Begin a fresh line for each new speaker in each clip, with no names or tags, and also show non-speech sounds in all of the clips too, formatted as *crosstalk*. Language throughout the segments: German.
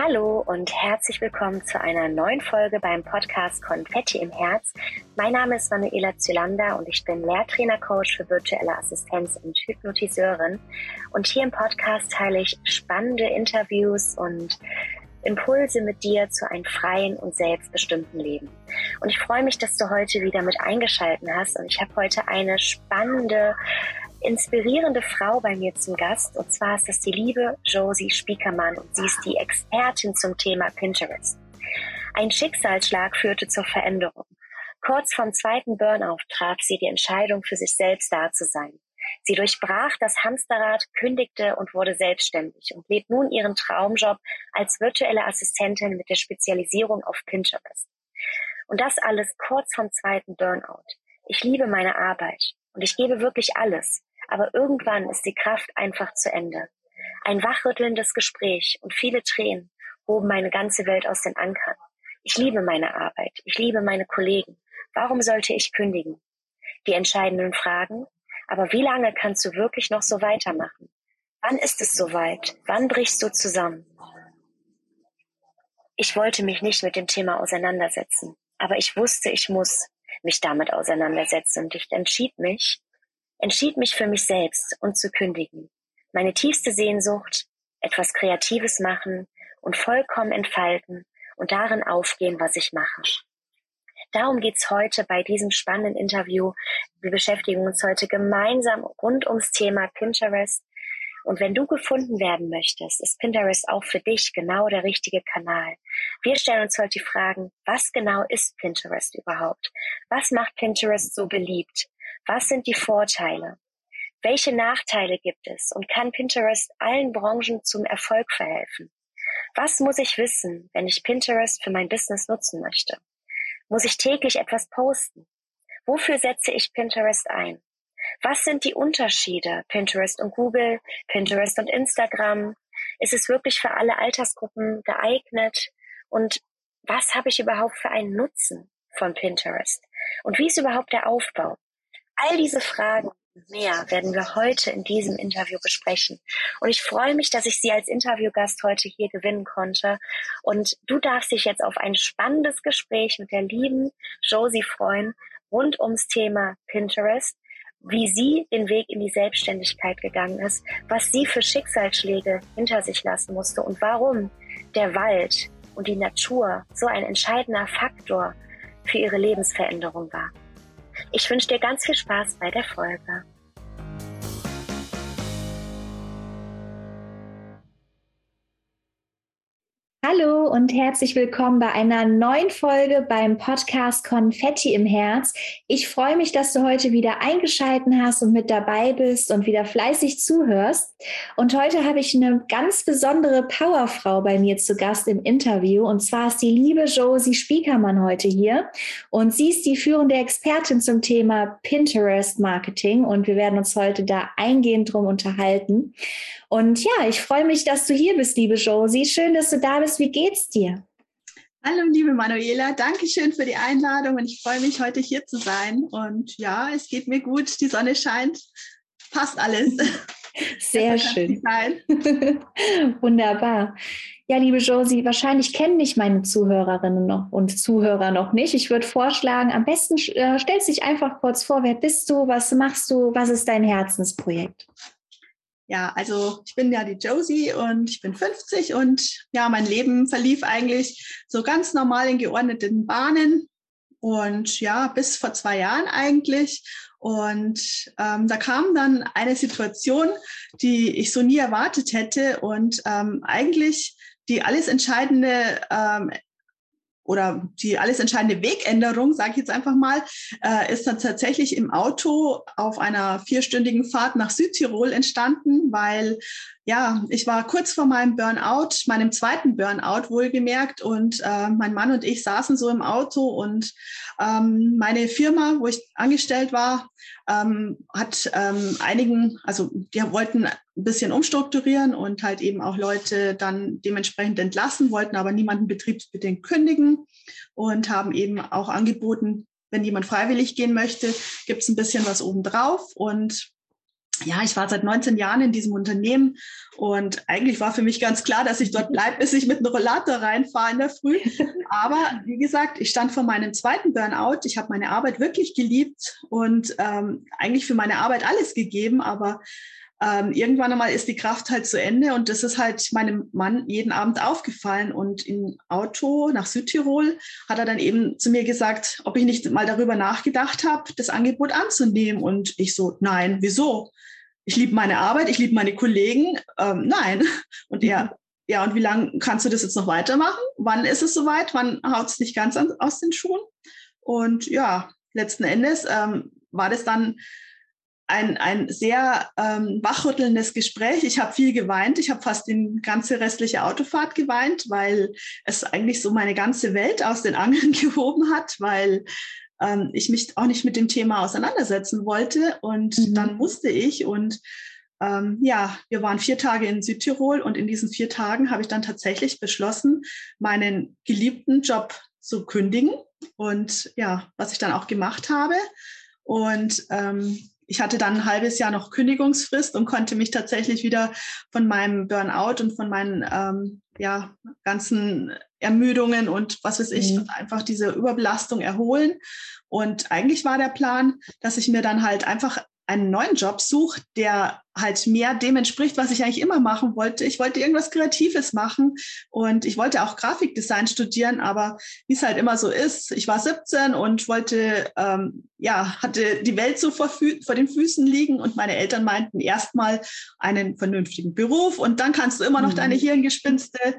Hallo und herzlich willkommen zu einer neuen Folge beim Podcast Konfetti im Herz. Mein Name ist Manuela Zylander und ich bin Lehrtrainer-Coach für virtuelle Assistenz und Hypnotiseurin. Und hier im Podcast teile ich spannende Interviews und Impulse mit dir zu einem freien und selbstbestimmten Leben. Und ich freue mich, dass du heute wieder mit eingeschalten hast. Und ich habe heute eine spannende inspirierende Frau bei mir zum Gast. Und zwar ist das die liebe Josie Spiekermann und sie ist die Expertin zum Thema Pinterest. Ein Schicksalsschlag führte zur Veränderung. Kurz vom zweiten Burnout traf sie die Entscheidung, für sich selbst da zu sein. Sie durchbrach das Hamsterrad, kündigte und wurde selbstständig und lebt nun ihren Traumjob als virtuelle Assistentin mit der Spezialisierung auf Pinterest. Und das alles kurz vom zweiten Burnout. Ich liebe meine Arbeit und ich gebe wirklich alles. Aber irgendwann ist die Kraft einfach zu Ende. Ein wachrüttelndes Gespräch und viele Tränen hoben meine ganze Welt aus den Ankern. Ich liebe meine Arbeit. Ich liebe meine Kollegen. Warum sollte ich kündigen? Die entscheidenden Fragen. Aber wie lange kannst du wirklich noch so weitermachen? Wann ist es soweit? Wann brichst du zusammen? Ich wollte mich nicht mit dem Thema auseinandersetzen, aber ich wusste, ich muss mich damit auseinandersetzen und ich entschied mich, entschied mich für mich selbst und zu kündigen. Meine tiefste Sehnsucht, etwas Kreatives machen und vollkommen entfalten und darin aufgehen, was ich mache. Darum geht's heute bei diesem spannenden Interview. Wir beschäftigen uns heute gemeinsam rund ums Thema Pinterest. Und wenn du gefunden werden möchtest, ist Pinterest auch für dich genau der richtige Kanal. Wir stellen uns heute die Fragen, was genau ist Pinterest überhaupt? Was macht Pinterest so beliebt? Was sind die Vorteile? Welche Nachteile gibt es? Und kann Pinterest allen Branchen zum Erfolg verhelfen? Was muss ich wissen, wenn ich Pinterest für mein Business nutzen möchte? Muss ich täglich etwas posten? Wofür setze ich Pinterest ein? Was sind die Unterschiede Pinterest und Google, Pinterest und Instagram? Ist es wirklich für alle Altersgruppen geeignet? Und was habe ich überhaupt für einen Nutzen von Pinterest? Und wie ist überhaupt der Aufbau? All diese Fragen und mehr werden wir heute in diesem Interview besprechen. Und ich freue mich, dass ich Sie als Interviewgast heute hier gewinnen konnte. Und du darfst dich jetzt auf ein spannendes Gespräch mit der lieben Josie freuen rund ums Thema Pinterest, wie sie den Weg in die Selbstständigkeit gegangen ist, was sie für Schicksalsschläge hinter sich lassen musste und warum der Wald und die Natur so ein entscheidender Faktor für ihre Lebensveränderung war. Ich wünsche dir ganz viel Spaß bei der Folge. Hallo und herzlich willkommen bei einer neuen Folge beim Podcast Konfetti im Herz. Ich freue mich, dass du heute wieder eingeschalten hast und mit dabei bist und wieder fleißig zuhörst. Und heute habe ich eine ganz besondere Powerfrau bei mir zu Gast im Interview. Und zwar ist die liebe Josie Spiekermann heute hier. Und sie ist die führende Expertin zum Thema Pinterest Marketing. Und wir werden uns heute da eingehend drum unterhalten. Und ja, ich freue mich, dass du hier bist, liebe Josie. Schön, dass du da bist. Wie geht's dir?
Hallo, liebe Manuela. Dankeschön für die Einladung und ich freue mich, heute hier zu sein. Und ja, es geht mir gut. Die Sonne scheint. Passt alles. *laughs*
Sehr schön. *laughs* Wunderbar. Ja, liebe Josie, wahrscheinlich kennen dich meine Zuhörerinnen noch und Zuhörer noch nicht. Ich würde vorschlagen, am besten äh, stellst dich einfach kurz vor, wer bist du, was machst du, was ist dein Herzensprojekt?
Ja, also ich bin ja die Josie und ich bin 50 und ja, mein Leben verlief eigentlich so ganz normal in geordneten Bahnen und ja, bis vor zwei Jahren eigentlich. Und ähm, da kam dann eine Situation, die ich so nie erwartet hätte und ähm, eigentlich die alles entscheidende ähm, oder die alles entscheidende Wegänderung, sage ich jetzt einfach mal, äh, ist dann tatsächlich im Auto auf einer vierstündigen Fahrt nach Südtirol entstanden, weil ja, ich war kurz vor meinem Burnout, meinem zweiten Burnout wohlgemerkt und äh, mein Mann und ich saßen so im Auto und ähm, meine Firma, wo ich angestellt war, ähm, hat ähm, einigen, also die wollten ein bisschen umstrukturieren und halt eben auch Leute dann dementsprechend entlassen, wollten aber niemanden betriebsbedingt kündigen und haben eben auch angeboten, wenn jemand freiwillig gehen möchte, gibt es ein bisschen was obendrauf und ja, ich war seit 19 Jahren in diesem Unternehmen und eigentlich war für mich ganz klar, dass ich dort bleibe, bis ich mit einem Rollator reinfahre in der Früh. Aber wie gesagt, ich stand vor meinem zweiten Burnout. Ich habe meine Arbeit wirklich geliebt und ähm, eigentlich für meine Arbeit alles gegeben, aber ähm, irgendwann einmal ist die Kraft halt zu Ende und das ist halt meinem Mann jeden Abend aufgefallen. Und im Auto nach Südtirol hat er dann eben zu mir gesagt, ob ich nicht mal darüber nachgedacht habe, das Angebot anzunehmen. Und ich so, nein, wieso? Ich liebe meine Arbeit, ich liebe meine Kollegen. Ähm, nein. *laughs* Und er, ja, und wie lange kannst du das jetzt noch weitermachen? Wann ist es soweit? Wann haut es dich ganz an, aus den Schuhen? Und ja, letzten Endes ähm, war das dann ein, ein sehr ähm, wachrüttelndes Gespräch. Ich habe viel geweint. Ich habe fast die ganze restliche Autofahrt geweint, weil es eigentlich so meine ganze Welt aus den Angeln *laughs* gehoben hat, weil ähm, ich mich auch nicht mit dem Thema auseinandersetzen wollte. Und mhm. dann musste ich und ähm, ja, wir waren vier Tage in Südtirol und in diesen vier Tagen habe ich dann tatsächlich beschlossen, meinen geliebten Job zu kündigen. Und ja, was ich dann auch gemacht habe. Und ähm, ich hatte dann ein halbes Jahr noch Kündigungsfrist und konnte mich tatsächlich wieder von meinem Burnout und von meinen ähm, ja, ganzen Ermüdungen und was weiß ich, mhm. einfach diese Überbelastung erholen. Und eigentlich war der Plan, dass ich mir dann halt einfach einen neuen Job suche, der halt mehr dem entspricht, was ich eigentlich immer machen wollte. Ich wollte irgendwas Kreatives machen und ich wollte auch Grafikdesign studieren, aber wie es halt immer so ist, ich war 17 und wollte, ähm, ja, hatte die Welt so vor, vor den Füßen liegen und meine Eltern meinten erstmal einen vernünftigen Beruf und dann kannst du immer noch mhm. deine Hirngespinste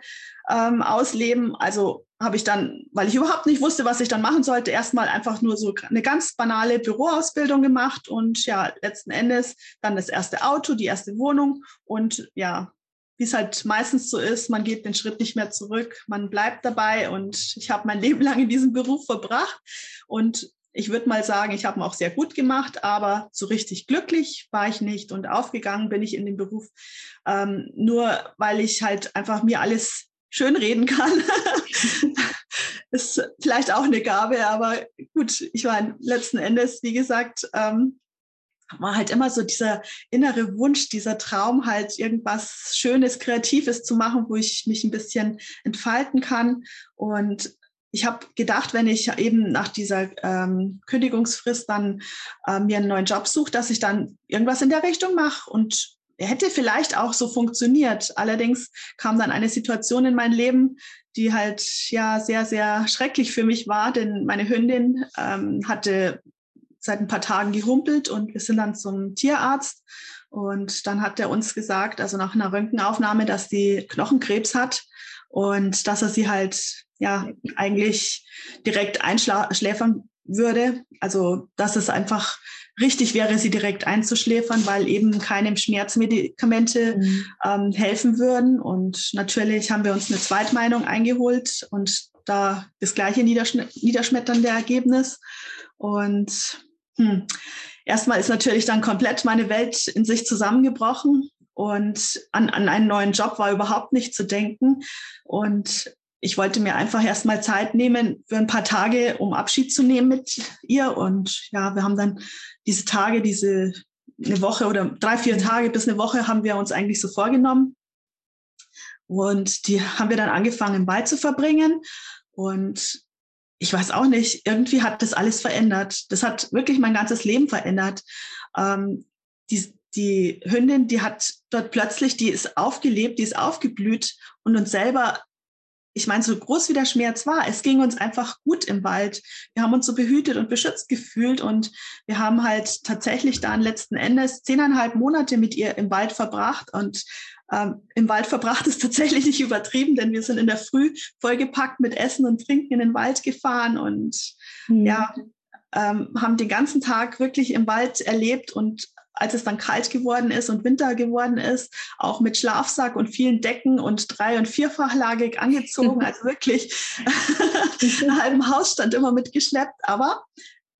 ähm, ausleben. Also habe ich dann, weil ich überhaupt nicht wusste, was ich dann machen sollte, erstmal einfach nur so eine ganz banale Büroausbildung gemacht und ja, letzten Endes dann das erste Auto, die erste Wohnung und ja, wie es halt meistens so ist, man geht den Schritt nicht mehr zurück, man bleibt dabei und ich habe mein *laughs* Leben lang in diesem Beruf verbracht und ich würde mal sagen, ich habe ihn auch sehr gut gemacht, aber so richtig glücklich war ich nicht und aufgegangen bin ich in den Beruf ähm, nur, weil ich halt einfach mir alles schön reden kann. *laughs* ist vielleicht auch eine Gabe, aber gut, ich meine, letzten Endes, wie gesagt, ähm, war halt immer so dieser innere Wunsch, dieser Traum, halt irgendwas Schönes, Kreatives zu machen, wo ich mich ein bisschen entfalten kann. Und ich habe gedacht, wenn ich eben nach dieser ähm, Kündigungsfrist dann äh, mir einen neuen Job suche, dass ich dann irgendwas in der Richtung mache. Und hätte vielleicht auch so funktioniert. Allerdings kam dann eine Situation in mein Leben, die halt ja sehr, sehr schrecklich für mich war, denn meine Hündin ähm, hatte seit ein paar Tagen gehumpelt und wir sind dann zum Tierarzt und dann hat er uns gesagt, also nach einer Röntgenaufnahme, dass die Knochenkrebs hat und dass er sie halt ja eigentlich direkt einschläfern würde. Also dass es einfach richtig wäre, sie direkt einzuschläfern, weil eben keine Schmerzmedikamente mhm. ähm, helfen würden. Und natürlich haben wir uns eine Zweitmeinung eingeholt und da das gleiche niederschmetternde Ergebnis. Und hm, erstmal ist natürlich dann komplett meine Welt in sich zusammengebrochen und an, an einen neuen Job war überhaupt nicht zu denken. Und ich wollte mir einfach erstmal Zeit nehmen für ein paar Tage, um Abschied zu nehmen mit ihr. Und ja, wir haben dann diese Tage, diese eine Woche oder drei, vier. Tage bis eine Woche haben wir uns eigentlich so vorgenommen. Und die haben wir dann angefangen im Wald zu verbringen. Und ich weiß auch nicht, irgendwie hat das alles verändert. Das hat wirklich mein ganzes Leben verändert. Ähm, die, die Hündin, die hat dort plötzlich, die ist aufgelebt, die ist aufgeblüht und uns selber ich meine, so groß wie der Schmerz war, es ging uns einfach gut im Wald. Wir haben uns so behütet und beschützt gefühlt und wir haben halt tatsächlich dann letzten Endes zehneinhalb Monate mit ihr im Wald verbracht und ähm, im Wald verbracht ist tatsächlich nicht übertrieben, denn wir sind in der Früh vollgepackt mit Essen und Trinken in den Wald gefahren und mhm. ja, ähm, haben den ganzen Tag wirklich im Wald erlebt und als es dann kalt geworden ist und Winter geworden ist, auch mit Schlafsack und vielen Decken und drei- und vierfachlagig angezogen. *laughs* Also wirklich *laughs* *laughs* einen halben Hausstand immer mitgeschleppt. Aber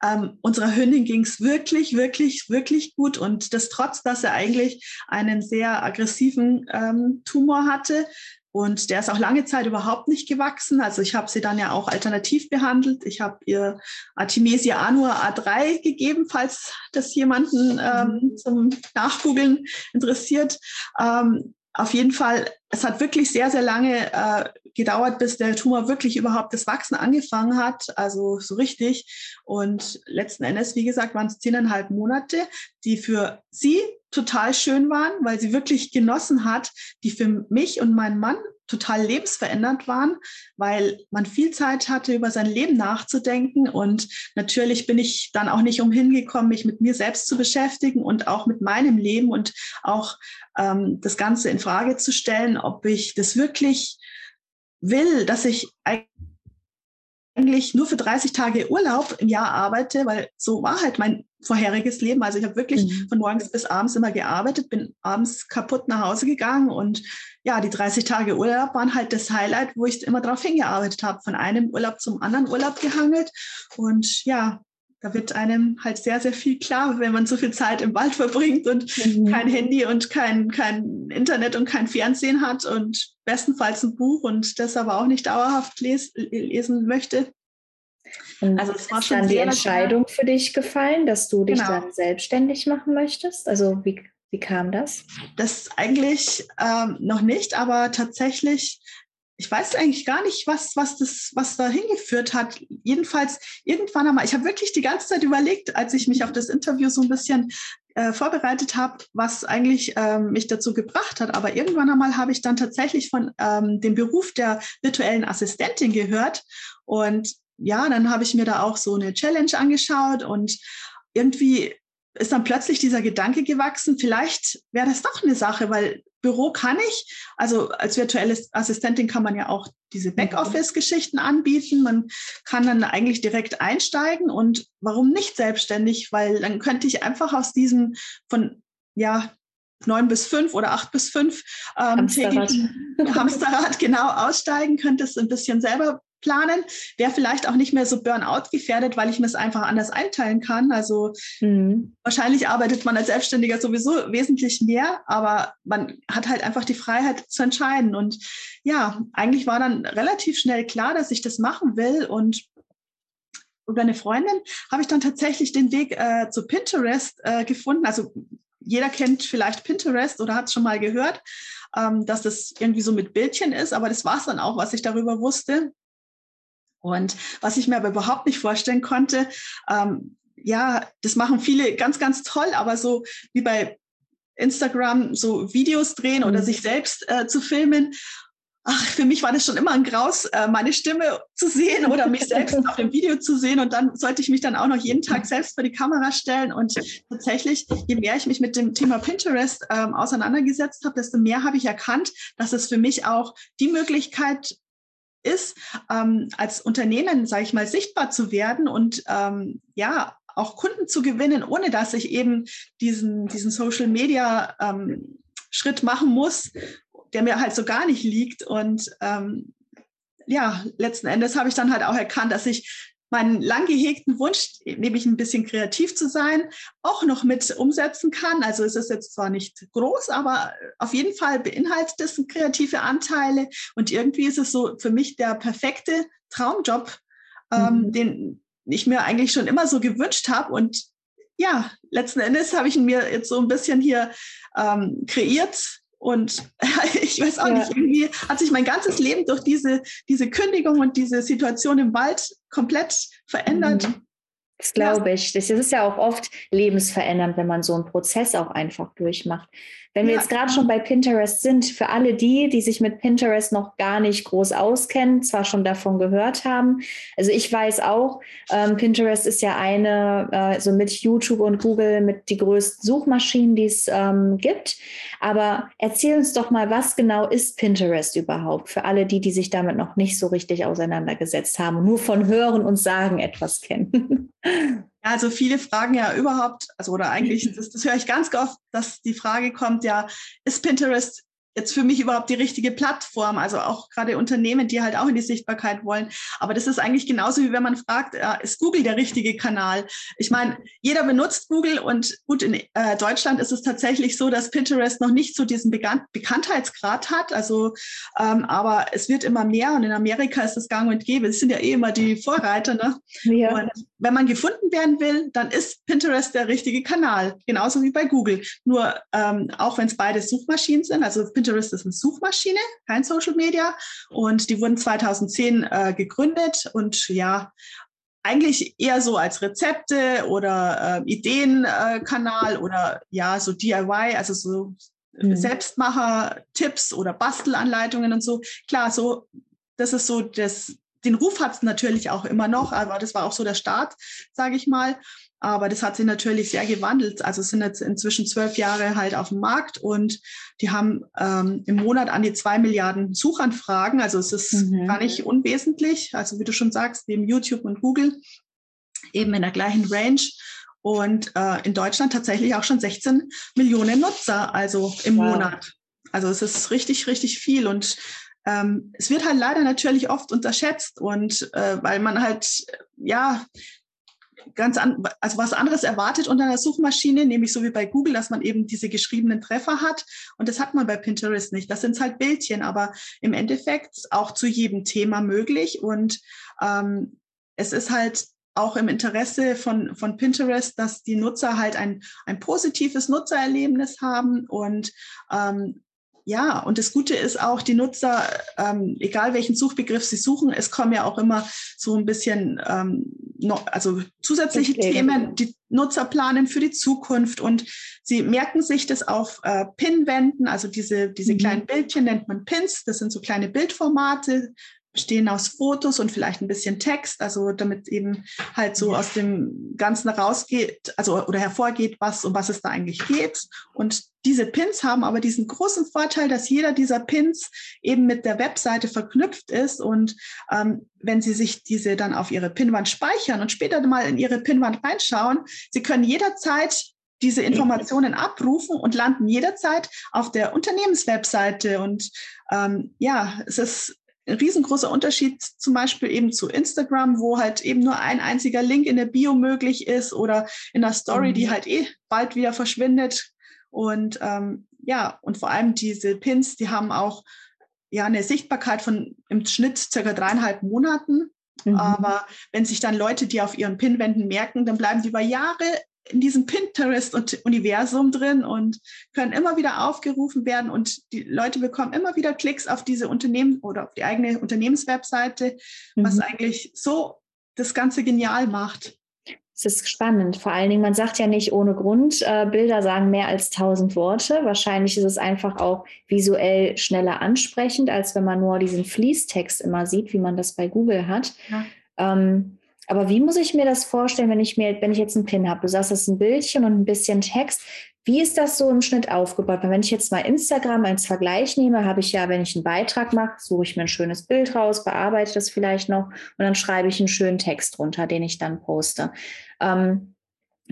ähm, unserer Hündin ging es wirklich, wirklich, wirklich gut. Und das trotz, dass er eigentlich einen sehr aggressiven ähm, Tumor hatte, Und der ist auch lange Zeit überhaupt nicht gewachsen. Also ich habe sie dann ja auch alternativ behandelt. Ich habe ihr Artemisia anua A3 gegeben, falls das jemanden ähm, mhm. zum Nachgoogeln interessiert. Ähm, auf jeden Fall, es hat wirklich sehr, sehr lange äh, gedauert, bis der Tumor wirklich überhaupt das Wachsen angefangen hat, also so richtig. Und letzten Endes, wie gesagt, waren es zehneinhalb Monate, die für sie total schön waren, weil sie wirklich genossen hat, die für mich und meinen Mann total lebensverändernd waren, weil man viel Zeit hatte, über sein Leben nachzudenken. Und natürlich bin ich dann auch nicht umhin gekommen, mich mit mir selbst zu beschäftigen und auch mit meinem Leben und auch ähm, das Ganze in Frage zu stellen, ob ich das wirklich will, dass ich eigentlich nur für 30 Tage Urlaub im Jahr arbeite, weil so war halt mein vorheriges Leben. Also ich habe wirklich mhm. von morgens bis abends immer gearbeitet, bin abends kaputt nach Hause gegangen und ja, die 30 Tage Urlaub waren halt das Highlight, wo ich immer drauf hingearbeitet habe, von einem Urlaub zum anderen Urlaub gehangelt und ja, da wird einem halt sehr, sehr viel klar, wenn man so viel Zeit im Wald verbringt und mhm. kein Handy und kein, kein Internet und kein Fernsehen hat und bestenfalls ein Buch und das aber auch nicht dauerhaft les lesen möchte.
Und also es war schon dann die Entscheidung für dich gefallen, dass du dich genau. dann selbstständig machen möchtest? Also wie, wie kam das?
Das eigentlich ähm, noch nicht, aber tatsächlich, ich weiß eigentlich gar nicht, was, was, das, was da hingeführt hat. Jedenfalls irgendwann einmal, ich habe wirklich die ganze Zeit überlegt, als ich mich auf das Interview so ein bisschen äh, vorbereitet habe, was eigentlich ähm, mich dazu gebracht hat. Aber irgendwann einmal habe ich dann tatsächlich von ähm, dem Beruf der virtuellen Assistentin gehört. Und ja, dann habe ich mir da auch so eine Challenge angeschaut und irgendwie ist dann plötzlich dieser Gedanke gewachsen, vielleicht wäre das doch eine Sache, weil Büro kann ich, also als virtuelle Assistentin kann man ja auch diese Backoffice-Geschichten anbieten. Man kann dann eigentlich direkt einsteigen und warum nicht selbstständig? Weil dann könnte ich einfach aus diesem von, ja, neun bis fünf oder acht bis fünf ähm, Hamsterrad. *laughs* Hamsterrad genau aussteigen, könnte es ein bisschen selber planen, wäre vielleicht auch nicht mehr so Burnout gefährdet, weil ich mir es einfach anders einteilen kann. Also mhm. wahrscheinlich arbeitet man als Selbstständiger sowieso wesentlich mehr, aber man hat halt einfach die Freiheit zu entscheiden. Und ja, eigentlich war dann relativ schnell klar, dass ich das machen will und über eine Freundin habe ich dann tatsächlich den Weg äh, zu Pinterest äh, gefunden. Also jeder kennt vielleicht Pinterest oder hat es schon mal gehört, ähm, dass das irgendwie so mit Bildchen ist, aber das war es dann auch, was ich darüber wusste. Und was ich mir aber überhaupt nicht vorstellen konnte, ähm, ja, das machen viele ganz, ganz toll, aber so wie bei Instagram so Videos drehen oder mhm. sich selbst äh, zu filmen. Ach, für mich war das schon immer ein Graus, äh, meine Stimme zu sehen oder mich selbst *laughs* auf dem Video zu sehen. Und dann sollte ich mich dann auch noch jeden Tag selbst vor die Kamera stellen. Und tatsächlich, je mehr ich mich mit dem Thema Pinterest ähm, auseinandergesetzt habe, desto mehr habe ich erkannt, dass es für mich auch die Möglichkeit ist, ähm, als Unternehmen, sage ich mal, sichtbar zu werden und ähm, ja, auch Kunden zu gewinnen, ohne dass ich eben diesen, diesen Social Media ähm, Schritt machen muss, der mir halt so gar nicht liegt. Und ähm, ja, letzten Endes habe ich dann halt auch erkannt, dass ich meinen lang gehegten Wunsch, nämlich ein bisschen kreativ zu sein, auch noch mit umsetzen kann. Also es ist jetzt zwar nicht groß, aber auf jeden Fall beinhaltet es kreative Anteile. Und irgendwie ist es so für mich der perfekte Traumjob, ähm, mhm. den ich mir eigentlich schon immer so gewünscht habe. Und ja, letzten Endes habe ich ihn mir jetzt so ein bisschen hier ähm, kreiert und *laughs* ich weiß auch ja. nicht, irgendwie hat sich mein ganzes Leben durch diese, diese Kündigung und diese Situation im Wald komplett verändert. Mhm.
Das glaube ich. Das ist ja auch oft lebensverändernd, wenn man so einen Prozess auch einfach durchmacht. Wenn wir ja, jetzt gerade schon bei Pinterest sind, für alle die, die sich mit Pinterest noch gar nicht groß auskennen, zwar schon davon gehört haben. Also ich weiß auch, ähm, Pinterest ist ja eine, äh, so mit YouTube und Google, mit die größten Suchmaschinen, die es ähm, gibt. Aber erzähl uns doch mal, was genau ist Pinterest überhaupt? Für alle die, die sich damit noch nicht so richtig auseinandergesetzt haben und nur von Hören und Sagen etwas kennen. *laughs*
Also viele fragen ja überhaupt, also oder eigentlich, das, das höre ich ganz oft, dass die Frage kommt, ja, ist Pinterest jetzt für mich überhaupt die richtige Plattform? Also auch gerade Unternehmen, die halt auch in die Sichtbarkeit wollen. Aber das ist eigentlich genauso, wie wenn man fragt, äh, ist Google der richtige Kanal? Ich meine, jeder benutzt Google und gut, in äh, Deutschland ist es tatsächlich so, dass Pinterest noch nicht so diesen Bekan Bekanntheitsgrad hat. Also, ähm, aber es wird immer mehr und in Amerika ist es gang und gäbe. Es sind ja eh immer die Vorreiter. Ne? Ja. Und wenn man gefunden werden will, dann ist Pinterest der richtige Kanal. Genauso wie bei Google. Nur ähm, auch wenn es beide Suchmaschinen sind, also Pinterest ist eine Suchmaschine, kein Social Media. Und die wurden 2010 äh, gegründet und ja, eigentlich eher so als Rezepte oder äh, Ideenkanal äh, oder ja, so DIY, also so mhm. Selbstmacher-Tipps oder Bastelanleitungen und so. Klar, so, das ist so das, den Ruf hat es natürlich auch immer noch, aber das war auch so der Start, sage ich mal. Aber das hat sich natürlich sehr gewandelt. Also es sind jetzt inzwischen zwölf Jahre halt auf dem Markt und die haben ähm, im Monat an die zwei Milliarden Suchanfragen. Also es ist mhm. gar nicht unwesentlich. Also wie du schon sagst, neben YouTube und Google eben in der gleichen Range. Und äh, in Deutschland tatsächlich auch schon 16 Millionen Nutzer, also im wow. Monat. Also es ist richtig, richtig viel. Und ähm, es wird halt leider natürlich oft unterschätzt und äh, weil man halt, ja, ganz an, also was anderes erwartet unter einer Suchmaschine, nämlich so wie bei Google, dass man eben diese geschriebenen Treffer hat. Und das hat man bei Pinterest nicht. Das sind halt Bildchen, aber im Endeffekt auch zu jedem Thema möglich. Und ähm, es ist halt auch im Interesse von, von Pinterest, dass die Nutzer halt ein, ein positives Nutzererlebnis haben und ähm, ja, und das Gute ist auch, die Nutzer, ähm, egal welchen Suchbegriff sie suchen, es kommen ja auch immer so ein bisschen ähm, noch, also zusätzliche okay. Themen, die Nutzer planen für die Zukunft und sie merken sich das auf äh, Pinwänden, also diese, diese mhm. kleinen Bildchen nennt man Pins, das sind so kleine Bildformate, bestehen aus Fotos und vielleicht ein bisschen Text, also damit eben halt so aus dem Ganzen rausgeht, also oder hervorgeht, was um was es da eigentlich geht. Und diese Pins haben aber diesen großen Vorteil, dass jeder dieser Pins eben mit der Webseite verknüpft ist. Und ähm, wenn Sie sich diese dann auf Ihre Pinwand speichern und später mal in Ihre Pinwand reinschauen, Sie können jederzeit diese Informationen abrufen und landen jederzeit auf der Unternehmenswebseite. Und ähm, ja, es ist ein riesengroßer Unterschied zum Beispiel eben zu Instagram, wo halt eben nur ein einziger Link in der Bio möglich ist oder in der Story, mhm. die halt eh bald wieder verschwindet. Und ähm, ja, und vor allem diese Pins, die haben auch ja eine Sichtbarkeit von im Schnitt circa dreieinhalb Monaten. Mhm. Aber wenn sich dann Leute, die auf ihren Pinwänden merken, dann bleiben die über Jahre in diesem Pinterest-Universum drin und können immer wieder aufgerufen werden und die Leute bekommen immer wieder Klicks auf diese Unternehmen oder auf die eigene Unternehmenswebseite, mhm. was eigentlich so das Ganze genial macht.
Es ist spannend. Vor allen Dingen, man sagt ja nicht ohne Grund, äh, Bilder sagen mehr als tausend Worte. Wahrscheinlich ist es einfach auch visuell schneller ansprechend, als wenn man nur diesen Fließtext immer sieht, wie man das bei Google hat. Ja. Ähm, aber wie muss ich mir das vorstellen, wenn ich mir, wenn ich jetzt einen Pin habe? Du sagst, das ist ein Bildchen und ein bisschen Text. Wie ist das so im Schnitt aufgebaut? Weil wenn ich jetzt mal Instagram als Vergleich nehme, habe ich ja, wenn ich einen Beitrag mache, suche ich mir ein schönes Bild raus, bearbeite das vielleicht noch und dann schreibe ich einen schönen Text drunter, den ich dann poste. Ähm,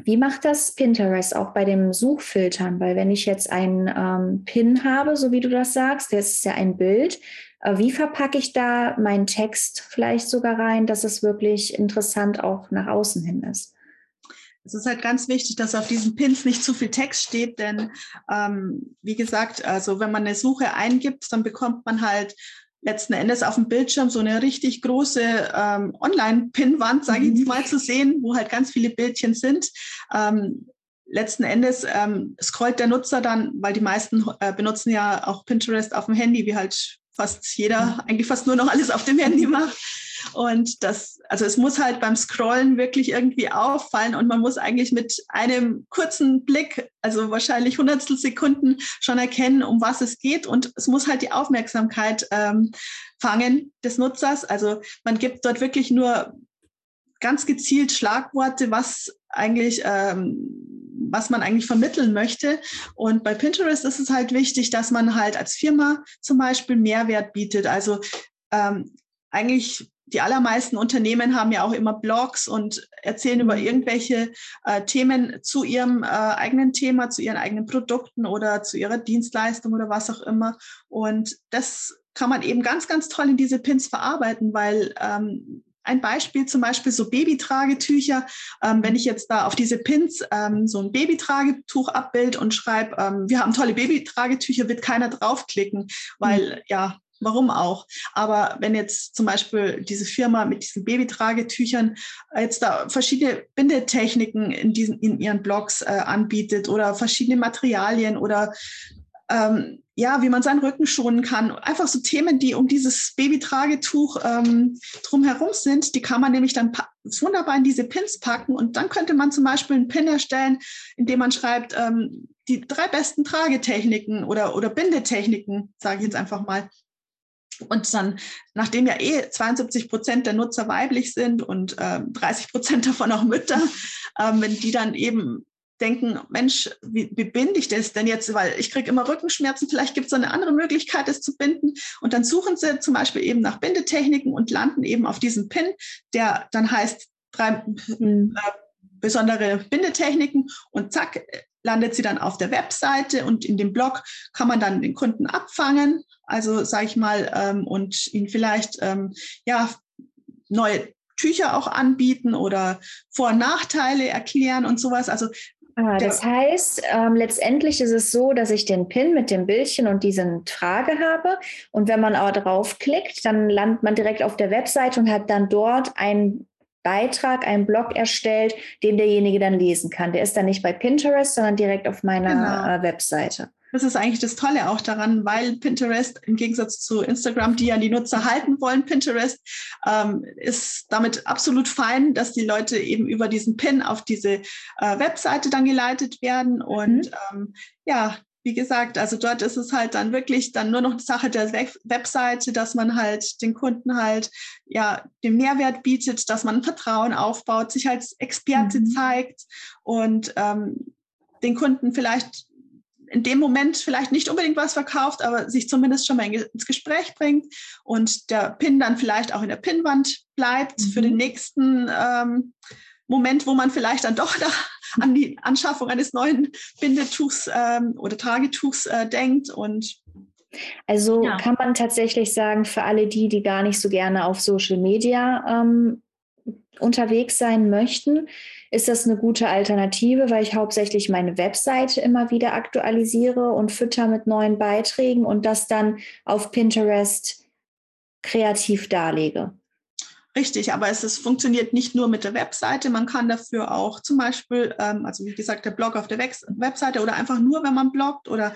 wie macht das Pinterest auch bei dem Suchfiltern? Weil wenn ich jetzt einen ähm, Pin habe, so wie du das sagst, das ist ja ein Bild, wie verpacke ich da meinen Text vielleicht sogar rein, dass es wirklich interessant auch nach außen hin ist?
Es ist halt ganz wichtig, dass auf diesen Pins nicht zu viel Text steht, denn ähm, wie gesagt, also wenn man eine Suche eingibt, dann bekommt man halt letzten Endes auf dem Bildschirm so eine richtig große ähm, Online-Pinwand, sage ich jetzt mhm. mal, zu sehen, wo halt ganz viele Bildchen sind. Ähm, letzten Endes ähm, scrollt der Nutzer dann, weil die meisten äh, benutzen ja auch Pinterest auf dem Handy, wie halt fast jeder eigentlich fast nur noch alles auf dem Handy macht. Und das, also es muss halt beim Scrollen wirklich irgendwie auffallen und man muss eigentlich mit einem kurzen Blick, also wahrscheinlich hundertstel Sekunden schon erkennen, um was es geht und es muss halt die Aufmerksamkeit ähm, fangen des Nutzers. Also man gibt dort wirklich nur ganz gezielt Schlagworte, was eigentlich ähm, was man eigentlich vermitteln möchte. Und bei Pinterest ist es halt wichtig, dass man halt als Firma zum Beispiel Mehrwert bietet. Also ähm, eigentlich die allermeisten Unternehmen haben ja auch immer Blogs und erzählen über mhm. irgendwelche äh, Themen zu ihrem äh, eigenen Thema, zu ihren eigenen Produkten oder zu ihrer Dienstleistung oder was auch immer. Und das kann man eben ganz, ganz toll in diese Pins verarbeiten, weil ähm, ein Beispiel zum Beispiel so Babytragetücher. Ähm, wenn ich jetzt da auf diese Pins ähm, so ein Babytragetuch abbild und schreibe, ähm, wir haben tolle Babytragetücher, wird keiner draufklicken, weil mhm. ja, warum auch? Aber wenn jetzt zum Beispiel diese Firma mit diesen Babytragetüchern jetzt da verschiedene Bindetechniken in diesen in ihren Blogs äh, anbietet oder verschiedene Materialien oder ähm, ja, wie man seinen Rücken schonen kann. Einfach so Themen, die um dieses Babytragetuch ähm, drumherum sind, die kann man nämlich dann wunderbar in diese Pins packen und dann könnte man zum Beispiel einen Pin erstellen, indem man schreibt, ähm, die drei besten Tragetechniken oder, oder Bindetechniken, sage ich jetzt einfach mal. Und dann, nachdem ja eh 72 Prozent der Nutzer weiblich sind und äh, 30 Prozent *laughs* davon auch Mütter, ähm, wenn die dann eben denken, Mensch, wie, wie binde ich das denn jetzt? Weil ich kriege immer Rückenschmerzen, vielleicht gibt es eine andere Möglichkeit, das zu binden. Und dann suchen sie zum Beispiel eben nach Bindetechniken und landen eben auf diesen Pin, der dann heißt drei mhm. äh, besondere Bindetechniken und zack, landet sie dann auf der Webseite und in dem Blog kann man dann den Kunden abfangen, also sage ich mal, ähm, und ihn vielleicht ähm, ja neue Tücher auch anbieten oder Vor- und Nachteile erklären und sowas. Also
Ah, das heißt, ähm, letztendlich ist es so, dass ich den Pin mit dem Bildchen und diesen Trage habe. Und wenn man aber draufklickt, dann landet man direkt auf der Webseite und hat dann dort einen Beitrag, einen Blog erstellt, den derjenige dann lesen kann. Der ist dann nicht bei Pinterest, sondern direkt auf meiner genau. Äh, Webseite.
Das ist eigentlich das Tolle auch daran, weil Pinterest im Gegensatz zu Instagram, die ja die Nutzer halten wollen, Pinterest ähm, ist damit absolut fein, dass die Leute eben über diesen Pin auf diese äh, Webseite dann geleitet werden. Und mhm. ähm, ja, wie gesagt, also dort ist es halt dann wirklich dann nur noch Sache der Webseite, dass man halt den Kunden halt ja den Mehrwert bietet, dass man Vertrauen aufbaut, sich als Experte mhm. zeigt und ähm, den Kunden vielleicht in dem Moment vielleicht nicht unbedingt was verkauft, aber sich zumindest schon mal ins Gespräch bringt und der Pin dann vielleicht auch in der Pinnwand bleibt mhm. für den nächsten ähm, Moment, wo man vielleicht dann doch *laughs* an die Anschaffung eines neuen Bindetuchs ähm, oder Tragetuchs äh, denkt und
also ja. kann man tatsächlich sagen, für alle die, die gar nicht so gerne auf Social Media ähm, unterwegs sein möchten, ist das eine gute Alternative, weil ich hauptsächlich meine Webseite immer wieder aktualisiere und fütter mit neuen Beiträgen und das dann auf Pinterest kreativ darlege.
Richtig, aber es ist, funktioniert nicht nur mit der Webseite. Man kann dafür auch zum Beispiel, ähm, also wie gesagt, der Blog auf der Web Webseite oder einfach nur, wenn man bloggt oder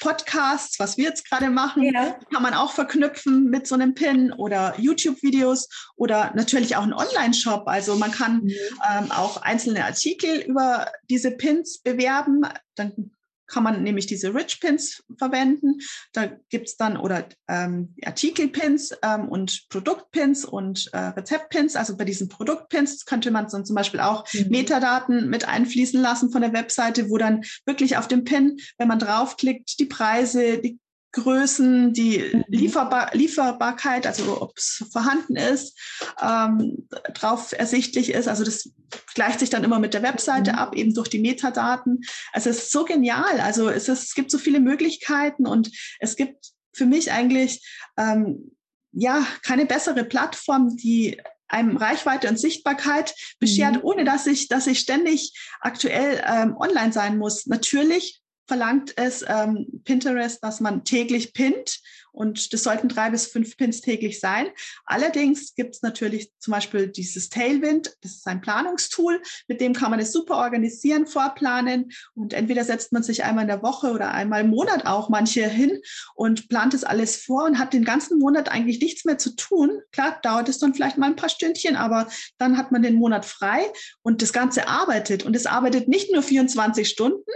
Podcasts, was wir jetzt gerade machen, ja. kann man auch verknüpfen mit so einem Pin oder YouTube-Videos oder natürlich auch einen Online-Shop. Also man kann mhm. ähm, auch einzelne Artikel über diese Pins bewerben. Dann kann man nämlich diese Rich Pins verwenden. Da gibt es dann oder ähm, Artikelpins ähm, und Produktpins und äh, Rezeptpins. Also bei diesen Produktpins könnte man dann zum Beispiel auch mhm. Metadaten mit einfließen lassen von der Webseite, wo dann wirklich auf dem Pin, wenn man draufklickt, die Preise, die Größen, die mhm. Lieferbar Lieferbarkeit, also ob es vorhanden ist, ähm, drauf ersichtlich ist. Also das gleicht sich dann immer mit der Webseite mhm. ab, eben durch die Metadaten. Also es ist so genial. Also es, ist, es gibt so viele Möglichkeiten und es gibt für mich eigentlich ähm, ja keine bessere Plattform, die einem Reichweite und Sichtbarkeit beschert, mhm. ohne dass ich, dass ich ständig aktuell ähm, online sein muss. Natürlich verlangt es ähm, Pinterest, dass man täglich pinnt und das sollten drei bis fünf Pins täglich sein. Allerdings gibt es natürlich zum Beispiel dieses Tailwind, das ist ein Planungstool, mit dem kann man es super organisieren, vorplanen. Und entweder setzt man sich einmal in der Woche oder einmal im Monat auch manche hin und plant es alles vor und hat den ganzen Monat eigentlich nichts mehr zu tun. Klar, dauert es dann vielleicht mal ein paar Stündchen, aber dann hat man den Monat frei und das Ganze arbeitet. Und es arbeitet nicht nur 24 Stunden,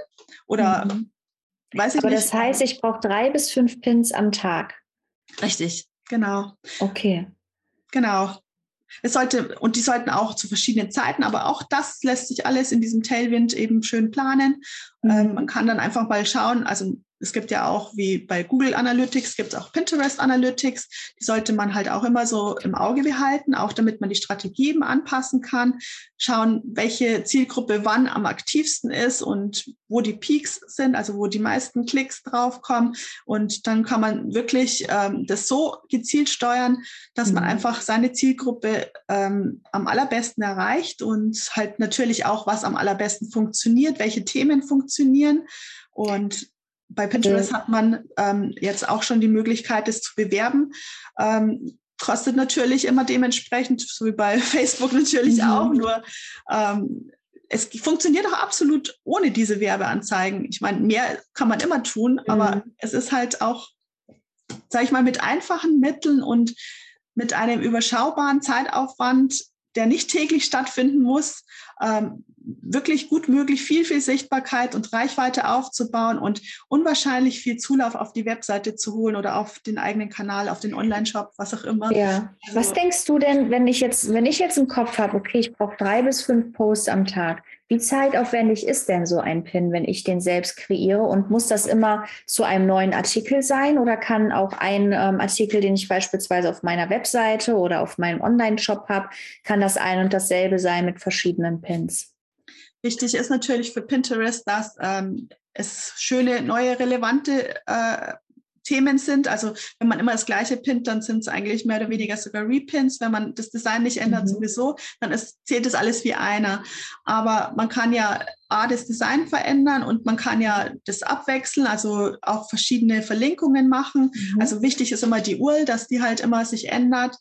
oder mhm. weiß ich
Aber
nicht.
das heißt, ich brauche drei bis fünf Pins am Tag.
Richtig, genau.
Okay.
Genau. Es sollte, und die sollten auch zu verschiedenen Zeiten, aber auch das lässt sich alles in diesem Tailwind eben schön planen. Mhm. Ähm, man kann dann einfach mal schauen, also es gibt ja auch wie bei Google Analytics gibt es auch Pinterest Analytics. Die sollte man halt auch immer so im Auge behalten, auch damit man die Strategie eben anpassen kann. Schauen, welche Zielgruppe wann am aktivsten ist und wo die Peaks sind, also wo die meisten Klicks draufkommen. Und dann kann man wirklich ähm, das so gezielt steuern, dass mhm. man einfach seine Zielgruppe ähm, am allerbesten erreicht und halt natürlich auch, was am allerbesten funktioniert, welche Themen funktionieren. Und bei Pinterest hat man ähm, jetzt auch schon die Möglichkeit, das zu bewerben. Ähm, kostet natürlich immer dementsprechend, so wie bei *laughs* Facebook natürlich mhm. auch, nur ähm, es funktioniert auch absolut ohne diese Werbeanzeigen. Ich meine, mehr kann man immer tun, mhm. aber es ist halt auch, sage ich mal, mit einfachen Mitteln und mit einem überschaubaren Zeitaufwand, der nicht täglich stattfinden muss, ähm, wirklich gut möglich, viel, viel Sichtbarkeit und Reichweite aufzubauen und unwahrscheinlich viel Zulauf auf die Webseite zu holen oder auf den eigenen Kanal, auf den Online-Shop, was auch immer.
Ja. Also, was denkst du denn, wenn ich jetzt, wenn ich jetzt im Kopf habe, okay, ich brauche drei bis fünf Posts am Tag, wie zeitaufwendig ist denn so ein Pin, wenn ich den selbst kreiere? Und muss das immer zu einem neuen Artikel sein oder kann auch ein ähm, Artikel, den ich beispielsweise auf meiner Webseite oder auf meinem Online-Shop habe, kann das ein und dasselbe sein mit verschiedenen Pins?
Wichtig ist natürlich für Pinterest, dass ähm, es schöne, neue, relevante äh, Themen sind. Also wenn man immer das gleiche pinnt, dann sind es eigentlich mehr oder weniger sogar Repins. Wenn man das Design nicht ändert mhm. sowieso, dann ist, zählt das alles wie einer. Aber man kann ja A, das Design verändern und man kann ja das abwechseln, also auch verschiedene Verlinkungen machen. Mhm. Also wichtig ist immer die URL, dass die halt immer sich ändert.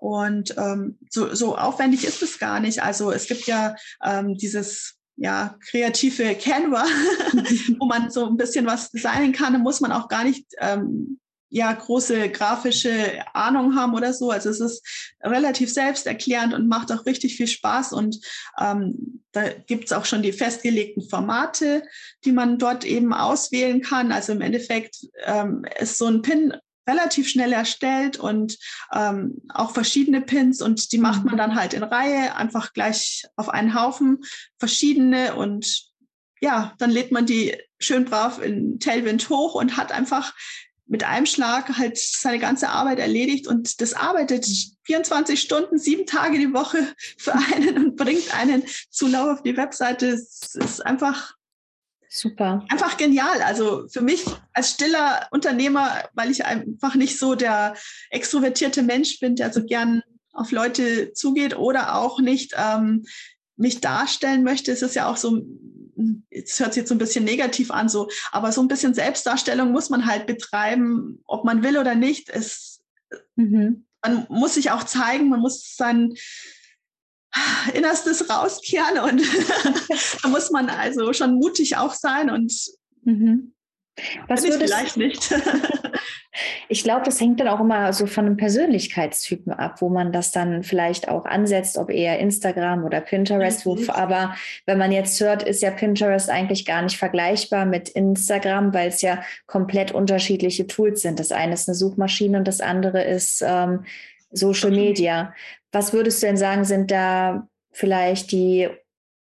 Und ähm, so, so aufwendig ist es gar nicht. Also es gibt ja ähm, dieses ja, kreative Canva, *laughs* wo man so ein bisschen was designen kann, da muss man auch gar nicht ähm, ja große grafische Ahnung haben oder so. Also es ist relativ selbsterklärend und macht auch richtig viel Spaß. Und ähm, da gibt's auch schon die festgelegten Formate, die man dort eben auswählen kann. Also im Endeffekt ähm, ist so ein Pin relativ schnell erstellt und ähm, auch verschiedene Pins und die macht man mhm. dann halt in Reihe, einfach gleich auf einen Haufen, verschiedene und ja, dann lädt man die schön brav in Tailwind hoch und hat einfach mit einem Schlag halt seine ganze Arbeit erledigt und das arbeitet 24 Stunden, sieben Tage die Woche für einen und bringt einen Zulauf auf die Webseite. Es ist einfach
Super.
Einfach genial. Also für mich als stiller Unternehmer, weil ich einfach nicht so der extrovertierte Mensch bin, der so gern auf Leute zugeht oder auch nicht ähm, mich darstellen möchte. Es ist ja auch so, es hört sich jetzt so ein bisschen negativ an, so, aber so ein bisschen Selbstdarstellung muss man halt betreiben, ob man will oder nicht. Es, mhm. Man muss sich auch zeigen, man muss sein, Innerstes rauskehren und *laughs* da muss man also schon mutig auch sein und mhm.
Was
ich vielleicht nicht. *laughs*
ich glaube, das hängt dann auch immer so von einem Persönlichkeitstypen ab, wo man das dann vielleicht auch ansetzt, ob eher Instagram oder Pinterest. Mhm. aber wenn man jetzt hört, ist ja Pinterest eigentlich gar nicht vergleichbar mit Instagram, weil es ja komplett unterschiedliche Tools sind. Das eine ist eine Suchmaschine und das andere ist ähm, Social Media. Was würdest du denn sagen, sind da vielleicht die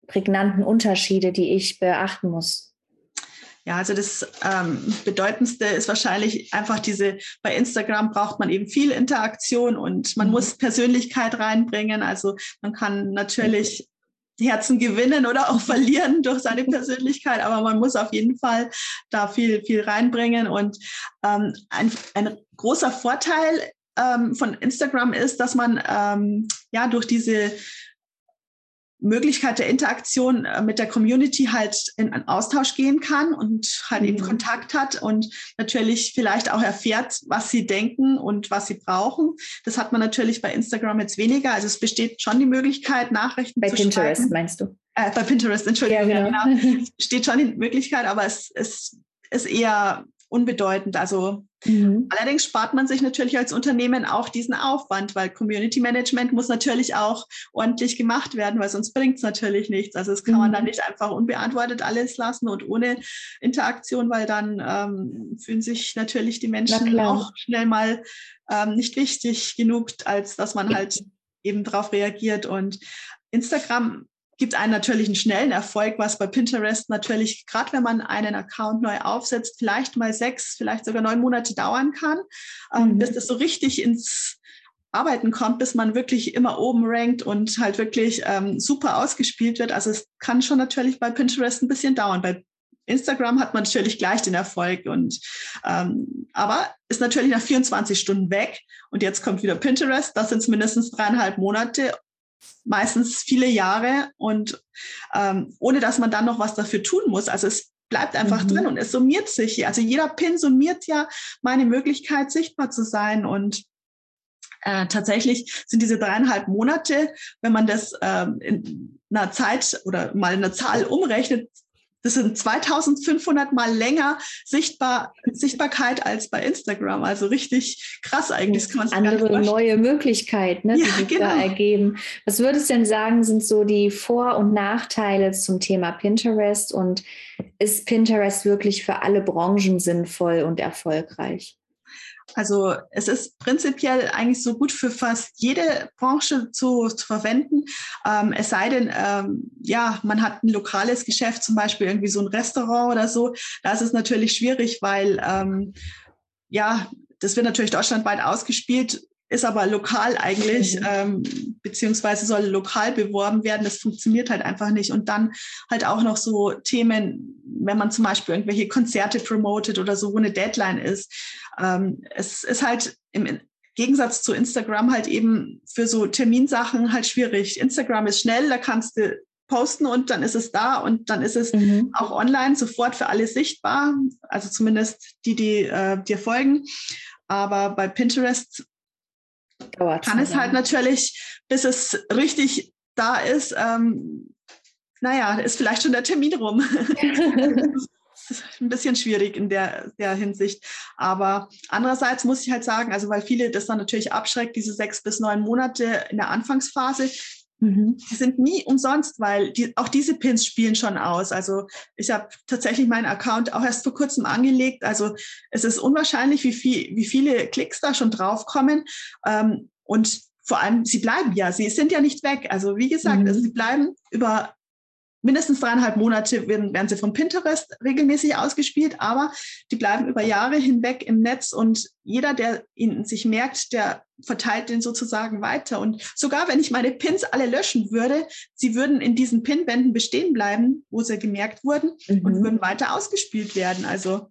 prägnanten Unterschiede, die ich beachten muss?
Ja, also das ähm, Bedeutendste ist wahrscheinlich einfach diese, bei Instagram braucht man eben viel Interaktion und man mhm. muss Persönlichkeit reinbringen. Also man kann natürlich Herzen gewinnen oder auch *laughs* verlieren durch seine Persönlichkeit, aber man muss auf jeden Fall da viel, viel reinbringen. Und ähm, ein, ein großer Vorteil ähm, von Instagram ist, dass man ähm, ja durch diese Möglichkeit der Interaktion äh, mit der Community halt in einen Austausch gehen kann und halt mhm. eben Kontakt hat und natürlich vielleicht auch erfährt, was sie denken und was sie brauchen. Das hat man natürlich bei Instagram jetzt weniger. Also es besteht schon die Möglichkeit, Nachrichten
bei
zu
Pinterest
schreiben.
meinst du?
Äh, bei Pinterest, Entschuldigung. Ja, genau. genau. Es besteht schon die Möglichkeit, aber es, es ist eher unbedeutend. Also mhm. allerdings spart man sich natürlich als Unternehmen auch diesen Aufwand, weil Community Management muss natürlich auch ordentlich gemacht werden, weil sonst bringt es natürlich nichts. Also es kann mhm. man dann nicht einfach unbeantwortet alles lassen und ohne Interaktion, weil dann ähm, fühlen sich natürlich die Menschen auch schnell mal ähm, nicht wichtig genug, als dass man halt eben darauf reagiert. Und Instagram gibt einen natürlich einen schnellen Erfolg, was bei Pinterest natürlich, gerade wenn man einen Account neu aufsetzt, vielleicht mal sechs, vielleicht sogar neun Monate dauern kann, ähm, mhm. bis das so richtig ins Arbeiten kommt, bis man wirklich immer oben rankt und halt wirklich ähm, super ausgespielt wird. Also es kann schon natürlich bei Pinterest ein bisschen dauern. Bei Instagram hat man natürlich gleich den Erfolg und ähm, aber ist natürlich nach 24 Stunden weg und jetzt kommt wieder Pinterest. Das sind mindestens dreieinhalb Monate, meistens viele Jahre und ähm, ohne dass man dann noch was dafür tun muss. Also es bleibt einfach mhm. drin und es summiert sich. Also jeder Pin summiert ja meine Möglichkeit, sichtbar zu sein und äh, tatsächlich sind diese dreieinhalb Monate, wenn man das ähm, in einer Zeit oder mal eine Zahl umrechnet, das sind 2500 mal länger sichtbar, Sichtbarkeit als bei Instagram. Also richtig krass eigentlich.
Das kann man Andere neue Möglichkeit, ne, die sich genau. da ergeben. Was würdest du denn sagen, sind so die Vor- und Nachteile zum Thema Pinterest? Und ist Pinterest wirklich für alle Branchen sinnvoll und erfolgreich?
Also es ist prinzipiell eigentlich so gut für fast jede Branche zu, zu verwenden. Ähm, es sei denn, ähm, ja, man hat ein lokales Geschäft, zum Beispiel irgendwie so ein Restaurant oder so. Da ist es natürlich schwierig, weil ähm, ja, das wird natürlich deutschlandweit ausgespielt ist aber lokal eigentlich, mhm. ähm, beziehungsweise soll lokal beworben werden. Das funktioniert halt einfach nicht. Und dann halt auch noch so Themen, wenn man zum Beispiel irgendwelche Konzerte promotet oder so, wo eine Deadline ist. Ähm, es ist halt im Gegensatz zu Instagram halt eben für so Terminsachen halt schwierig. Instagram ist schnell, da kannst du posten und dann ist es da und dann ist es mhm. auch online sofort für alle sichtbar, also zumindest die, die äh, dir folgen. Aber bei Pinterest Dauert kann es halt natürlich, bis es richtig da ist, ähm, naja, ist vielleicht schon der Termin rum. *laughs* ein bisschen schwierig in der, der Hinsicht. Aber andererseits muss ich halt sagen, also weil viele das dann natürlich abschreckt, diese sechs bis neun Monate in der Anfangsphase, Mhm. Die sind nie umsonst, weil die, auch diese Pins spielen schon aus. Also ich habe tatsächlich meinen Account auch erst vor kurzem angelegt. Also es ist unwahrscheinlich, wie, viel, wie viele Klicks da schon draufkommen. Ähm, und vor allem, sie bleiben ja, sie sind ja nicht weg. Also wie gesagt, mhm. also sie bleiben über mindestens dreieinhalb Monate werden, werden sie von Pinterest regelmäßig ausgespielt, aber die bleiben über Jahre hinweg im Netz und jeder, der ihn sich merkt, der verteilt den sozusagen weiter. Und sogar wenn ich meine Pins alle löschen würde, sie würden in diesen Pinwänden bestehen bleiben, wo sie gemerkt wurden mhm. und würden weiter ausgespielt werden. Also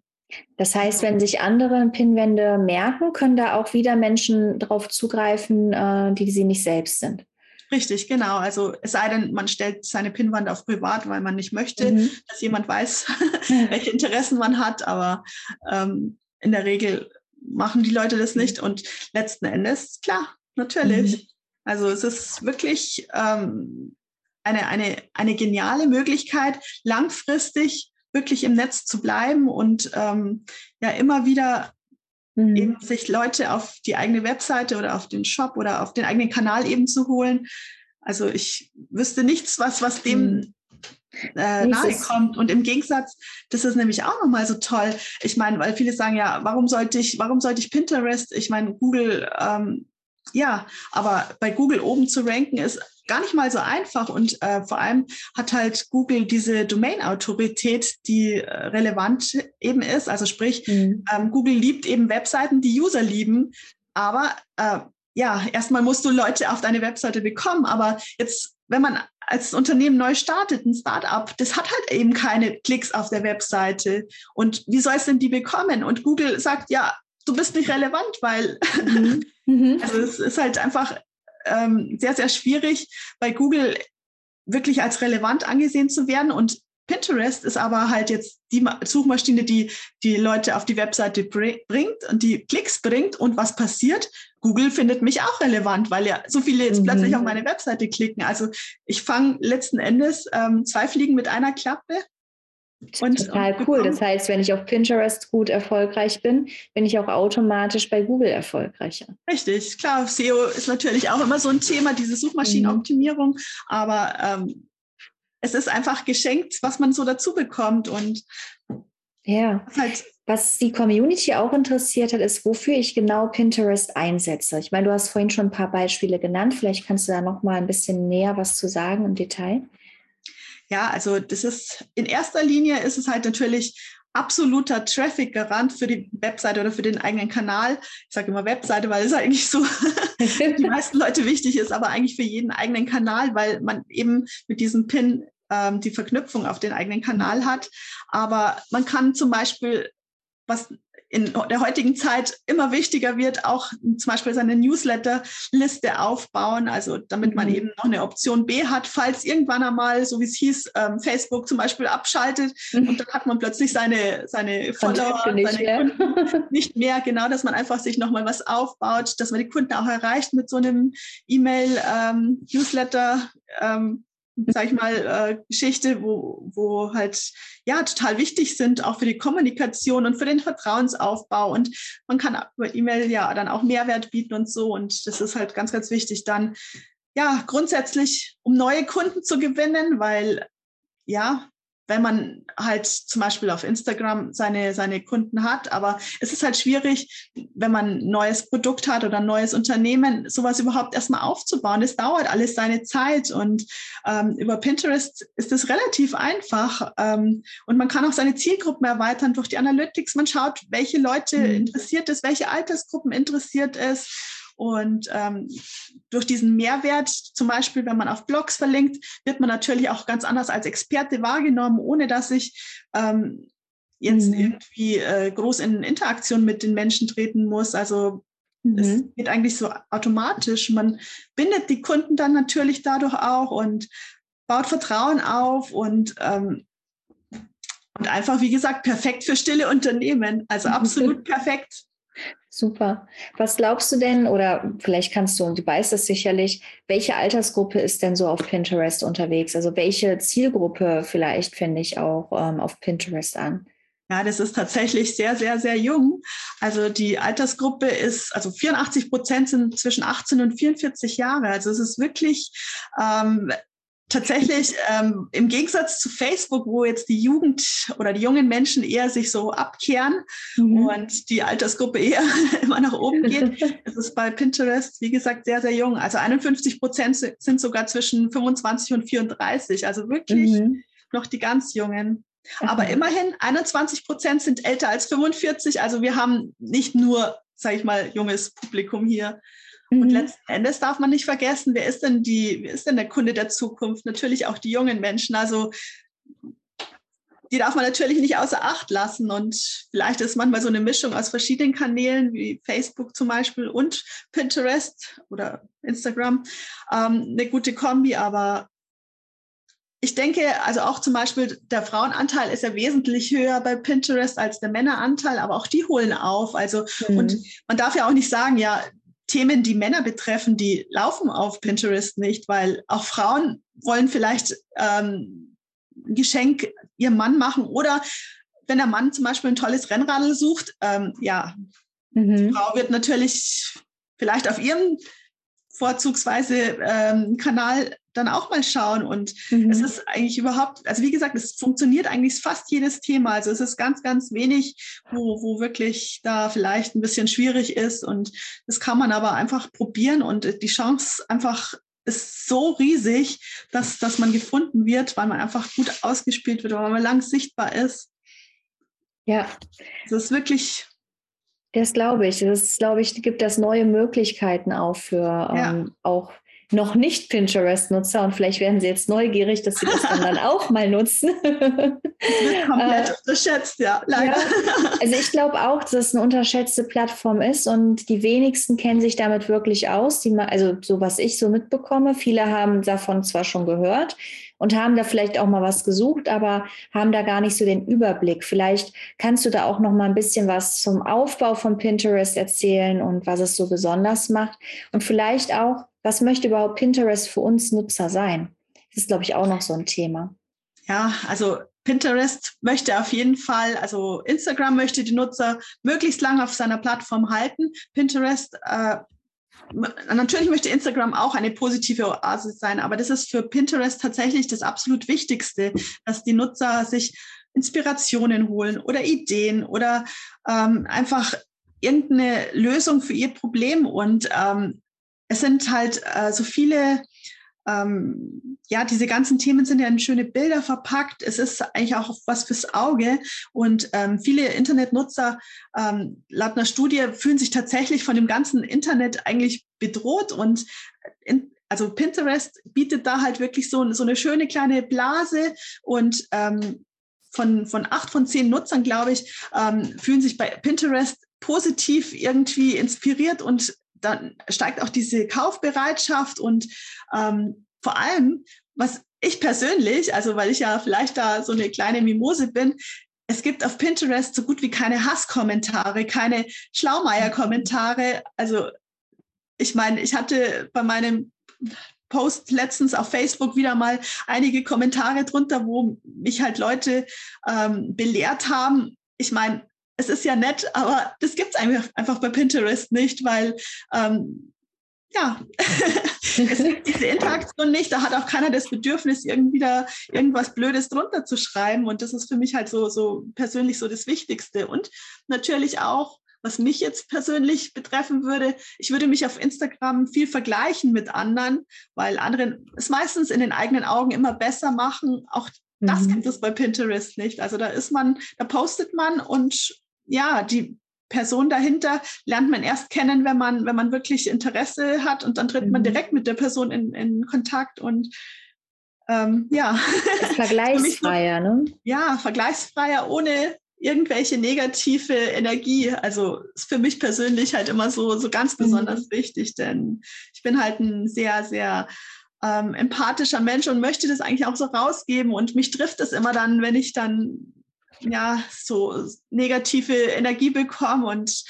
das heißt, wenn sich andere Pinwände merken, können da auch wieder Menschen darauf zugreifen, äh, die sie nicht selbst sind.
Richtig, genau. Also es sei denn, man stellt seine Pinnwand auf privat, weil man nicht möchte, mhm. dass jemand weiß, *laughs* welche Interessen man hat. Aber ähm, in der Regel machen die Leute das nicht. Und letzten Endes, klar, natürlich. Mhm. Also es ist wirklich ähm, eine, eine, eine geniale Möglichkeit, langfristig wirklich im Netz zu bleiben und ähm, ja immer wieder mhm. eben sich Leute auf die eigene Webseite oder auf den Shop oder auf den eigenen Kanal eben zu holen. Also ich wüsste nichts, was, was dem mhm. äh, nahe kommt. Und im Gegensatz, das ist nämlich auch nochmal so toll. Ich meine, weil viele sagen ja, warum sollte ich, warum sollte ich Pinterest? Ich meine, Google, ähm, ja, aber bei Google oben zu ranken ist gar nicht mal so einfach und äh, vor allem hat halt Google diese Domain-Autorität, die äh, relevant eben ist. Also sprich, mhm. ähm, Google liebt eben Webseiten, die User lieben, aber äh, ja, erstmal musst du Leute auf deine Webseite bekommen, aber jetzt, wenn man als Unternehmen neu startet, ein Startup, das hat halt eben keine Klicks auf der Webseite. Und wie soll es denn die bekommen? Und Google sagt, ja, du bist nicht relevant, weil mhm. mhm. *laughs* also es ist halt einfach ähm, sehr, sehr schwierig, bei Google wirklich als relevant angesehen zu werden. Und Pinterest ist aber halt jetzt die Suchmaschine, die die Leute auf die Webseite bringt und die Klicks bringt. Und was passiert? Google findet mich auch relevant, weil ja so viele jetzt mhm. plötzlich auf meine Webseite klicken. Also ich fange letzten Endes ähm, zwei Fliegen mit einer Klappe.
Und, Total cool. Das heißt, wenn ich auf Pinterest gut erfolgreich bin, bin ich auch automatisch bei Google erfolgreicher.
Richtig, klar. SEO ist natürlich auch immer so ein Thema, diese Suchmaschinenoptimierung. Mhm. Aber ähm, es ist einfach geschenkt, was man so dazu bekommt. Und
ja. Halt was die Community auch interessiert hat, ist, wofür ich genau Pinterest einsetze. Ich meine, du hast vorhin schon ein paar Beispiele genannt. Vielleicht kannst du da noch mal ein bisschen näher was zu sagen im Detail.
Ja, also das ist in erster Linie ist es halt natürlich absoluter Traffic-Garant für die Webseite oder für den eigenen Kanal. Ich sage immer Webseite, weil es eigentlich so *laughs* die meisten Leute wichtig ist, aber eigentlich für jeden eigenen Kanal, weil man eben mit diesem Pin ähm, die Verknüpfung auf den eigenen Kanal hat. Aber man kann zum Beispiel was in der heutigen Zeit immer wichtiger wird, auch zum Beispiel seine Newsletter-Liste aufbauen, also damit man mhm. eben noch eine Option B hat, falls irgendwann einmal, so wie es hieß, ähm, Facebook zum Beispiel abschaltet mhm. und dann hat man plötzlich seine, seine Follower, nicht seine mehr. Kunden *laughs* nicht mehr, genau, dass man einfach sich nochmal was aufbaut, dass man die Kunden auch erreicht mit so einem E-Mail-Newsletter. Ähm, ähm, sag ich mal, äh, Geschichte, wo, wo halt ja total wichtig sind, auch für die Kommunikation und für den Vertrauensaufbau. Und man kann über E-Mail ja dann auch Mehrwert bieten und so. Und das ist halt ganz, ganz wichtig dann, ja, grundsätzlich, um neue Kunden zu gewinnen, weil ja, wenn man halt zum Beispiel auf Instagram seine, seine Kunden hat. Aber es ist halt schwierig, wenn man ein neues Produkt hat oder ein neues Unternehmen, sowas überhaupt erstmal aufzubauen. Es dauert alles seine Zeit und ähm, über Pinterest ist es relativ einfach. Ähm, und man kann auch seine Zielgruppen erweitern durch die Analytics. Man schaut, welche Leute mhm. interessiert es, welche Altersgruppen interessiert es und ähm, durch diesen Mehrwert, zum Beispiel, wenn man auf Blogs verlinkt, wird man natürlich auch ganz anders als Experte wahrgenommen, ohne dass ich ähm, jetzt mhm. irgendwie äh, groß in Interaktion mit den Menschen treten muss. Also mhm. es geht eigentlich so automatisch. Man bindet die Kunden dann natürlich dadurch auch und baut Vertrauen auf und ähm, und einfach, wie gesagt, perfekt für stille Unternehmen. Also *laughs* absolut perfekt.
Super. Was glaubst du denn, oder vielleicht kannst du, und du weißt es sicherlich, welche Altersgruppe ist denn so auf Pinterest unterwegs? Also welche Zielgruppe vielleicht finde ich auch ähm, auf Pinterest an?
Ja, das ist tatsächlich sehr, sehr, sehr jung. Also die Altersgruppe ist, also 84 Prozent sind zwischen 18 und 44 Jahre. Also es ist wirklich ähm, tatsächlich ähm, im Gegensatz zu Facebook, wo jetzt die Jugend oder die jungen Menschen eher sich so abkehren mhm. und die Altersgruppe eher *laughs* immer nach oben geht, *laughs* ist es bei Pinterest, wie gesagt, sehr, sehr jung. Also 51 Prozent sind sogar zwischen 25 und 34, also wirklich mhm. noch die ganz Jungen. Aber mhm. immerhin 21 Prozent sind älter als 45. Also wir haben nicht nur, sage ich mal, junges Publikum hier. Und mhm. letzten Endes darf man nicht vergessen, wer ist denn die, wer ist denn der Kunde der Zukunft? Natürlich auch die jungen Menschen. Also die darf man natürlich nicht außer Acht lassen. Und vielleicht ist manchmal so eine Mischung aus verschiedenen Kanälen, wie Facebook zum Beispiel und Pinterest oder Instagram, ähm, eine gute Kombi. Aber ich denke, also auch zum Beispiel der Frauenanteil ist ja wesentlich höher bei Pinterest als der Männeranteil, aber auch die holen auf. Also, mhm. und man darf ja auch nicht sagen, ja, Themen, die Männer betreffen, die laufen auf Pinterest nicht, weil auch Frauen wollen vielleicht ähm, ein Geschenk ihrem Mann machen oder wenn der Mann zum Beispiel ein tolles Rennradl sucht, ähm, ja, mhm. die Frau wird natürlich vielleicht auf ihrem vorzugsweise ähm, Kanal dann auch mal schauen. Und mhm. es ist eigentlich überhaupt, also wie gesagt, es funktioniert eigentlich fast jedes Thema. Also es ist ganz, ganz wenig, wo, wo wirklich da vielleicht ein bisschen schwierig ist. Und das kann man aber einfach probieren und die Chance einfach ist so riesig, dass, dass man gefunden wird, weil man einfach gut ausgespielt wird, weil man lang sichtbar ist.
Ja.
Das ist wirklich
das glaube ich. Das glaube ich, gibt das neue Möglichkeiten auch für ja. ähm, auch noch nicht Pinterest-Nutzer und vielleicht werden sie jetzt neugierig, dass sie das dann, dann *laughs* auch mal nutzen.
komplett äh, unterschätzt, ja, leider. Ja,
also ich glaube auch, dass es eine unterschätzte Plattform ist und die wenigsten kennen sich damit wirklich aus. Die, also so was ich so mitbekomme, viele haben davon zwar schon gehört und haben da vielleicht auch mal was gesucht, aber haben da gar nicht so den Überblick. Vielleicht kannst du da auch noch mal ein bisschen was zum Aufbau von Pinterest erzählen und was es so besonders macht und vielleicht auch was möchte überhaupt Pinterest für uns Nutzer sein? Das ist, glaube ich, auch noch so ein Thema.
Ja, also Pinterest möchte auf jeden Fall, also Instagram möchte die Nutzer möglichst lange auf seiner Plattform halten. Pinterest, äh, natürlich möchte Instagram auch eine positive Oase sein, aber das ist für Pinterest tatsächlich das absolut Wichtigste, dass die Nutzer sich Inspirationen holen oder Ideen oder ähm, einfach irgendeine Lösung für ihr Problem. Und ähm, es sind halt äh, so viele ähm, ja, diese ganzen Themen sind ja in schöne Bilder verpackt. Es ist eigentlich auch was fürs Auge. Und ähm, viele Internetnutzer, ähm, laut einer Studie, fühlen sich tatsächlich von dem ganzen Internet eigentlich bedroht. Und in, also Pinterest bietet da halt wirklich so, so eine schöne kleine Blase und ähm, von, von acht von zehn Nutzern, glaube ich, ähm, fühlen sich bei Pinterest positiv irgendwie inspiriert und dann steigt auch diese Kaufbereitschaft und ähm, vor allem, was ich persönlich, also weil ich ja vielleicht da so eine kleine Mimose bin, es gibt auf Pinterest so gut wie keine Hasskommentare, keine Schlaumeier-Kommentare. Also ich meine, ich hatte bei meinem Post letztens auf Facebook wieder mal einige Kommentare drunter, wo mich halt Leute ähm, belehrt haben. Ich meine, es ist ja nett, aber das gibt es einfach, bei Pinterest nicht, weil ähm, ja, *laughs* es gibt diese Interaktion nicht. Da hat auch keiner das Bedürfnis, irgendwie da irgendwas Blödes drunter zu schreiben. Und das ist für mich halt so, so persönlich so das Wichtigste. Und natürlich auch, was mich jetzt persönlich betreffen würde, ich würde mich auf Instagram viel vergleichen mit anderen, weil andere es meistens in den eigenen Augen immer besser machen. Auch das mhm. gibt es bei Pinterest nicht. Also da ist man, da postet man und ja, die Person dahinter lernt man erst kennen, wenn man, wenn man wirklich Interesse hat und dann tritt mhm. man direkt mit der Person in, in Kontakt und ähm, ja. *laughs*
Vergleichsfreier, ne?
Ja, vergleichsfreier, ohne irgendwelche negative Energie. Also ist für mich persönlich halt immer so, so ganz mhm. besonders mhm. wichtig, denn ich bin halt ein sehr, sehr ähm, empathischer Mensch und möchte das eigentlich auch so rausgeben. Und mich trifft es immer dann, wenn ich dann ja, so negative Energie bekomme. Und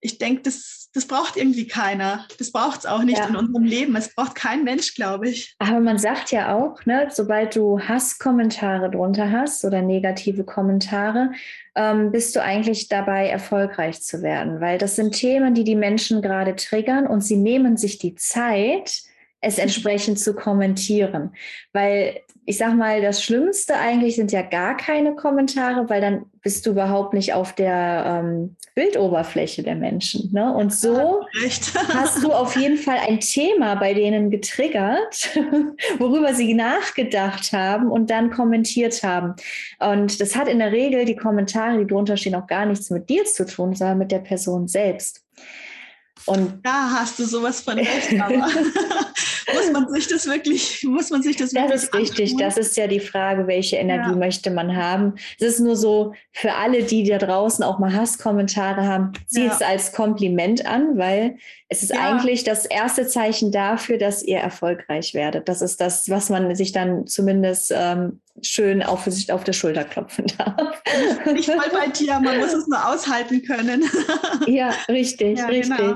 ich denke, das, das braucht irgendwie keiner. Das braucht es auch nicht ja. in unserem Leben. Es braucht kein Mensch, glaube ich.
Aber man sagt ja auch, ne, sobald du Hasskommentare drunter hast oder negative Kommentare, ähm, bist du eigentlich dabei, erfolgreich zu werden. Weil das sind Themen, die die Menschen gerade triggern und sie nehmen sich die Zeit, es entsprechend zu kommentieren. Weil ich sag mal, das Schlimmste eigentlich sind ja gar keine Kommentare, weil dann bist du überhaupt nicht auf der ähm, Bildoberfläche der Menschen. Ne? Und so *laughs* hast du auf jeden Fall ein Thema bei denen getriggert, *laughs* worüber sie nachgedacht haben und dann kommentiert haben. Und das hat in der Regel die Kommentare, die drunter stehen, auch gar nichts mit dir zu tun, sondern mit der Person selbst.
Und da hast du sowas von recht, *laughs* aber *laughs* muss man sich das wirklich, muss man sich das,
das wirklich. Das ist richtig. Das ist ja die Frage, welche Energie ja. möchte man haben. Es ist nur so für alle, die da draußen auch mal Hasskommentare haben, zieht ja. es als Kompliment an, weil es ist ja. eigentlich das erste Zeichen dafür, dass ihr erfolgreich werdet. Das ist das, was man sich dann zumindest ähm, schön auf, auf der Schulter klopfen *laughs* darf.
Nicht voll bei dir, man muss es nur aushalten können. *laughs*
ja, richtig, ja, richtig. Genau.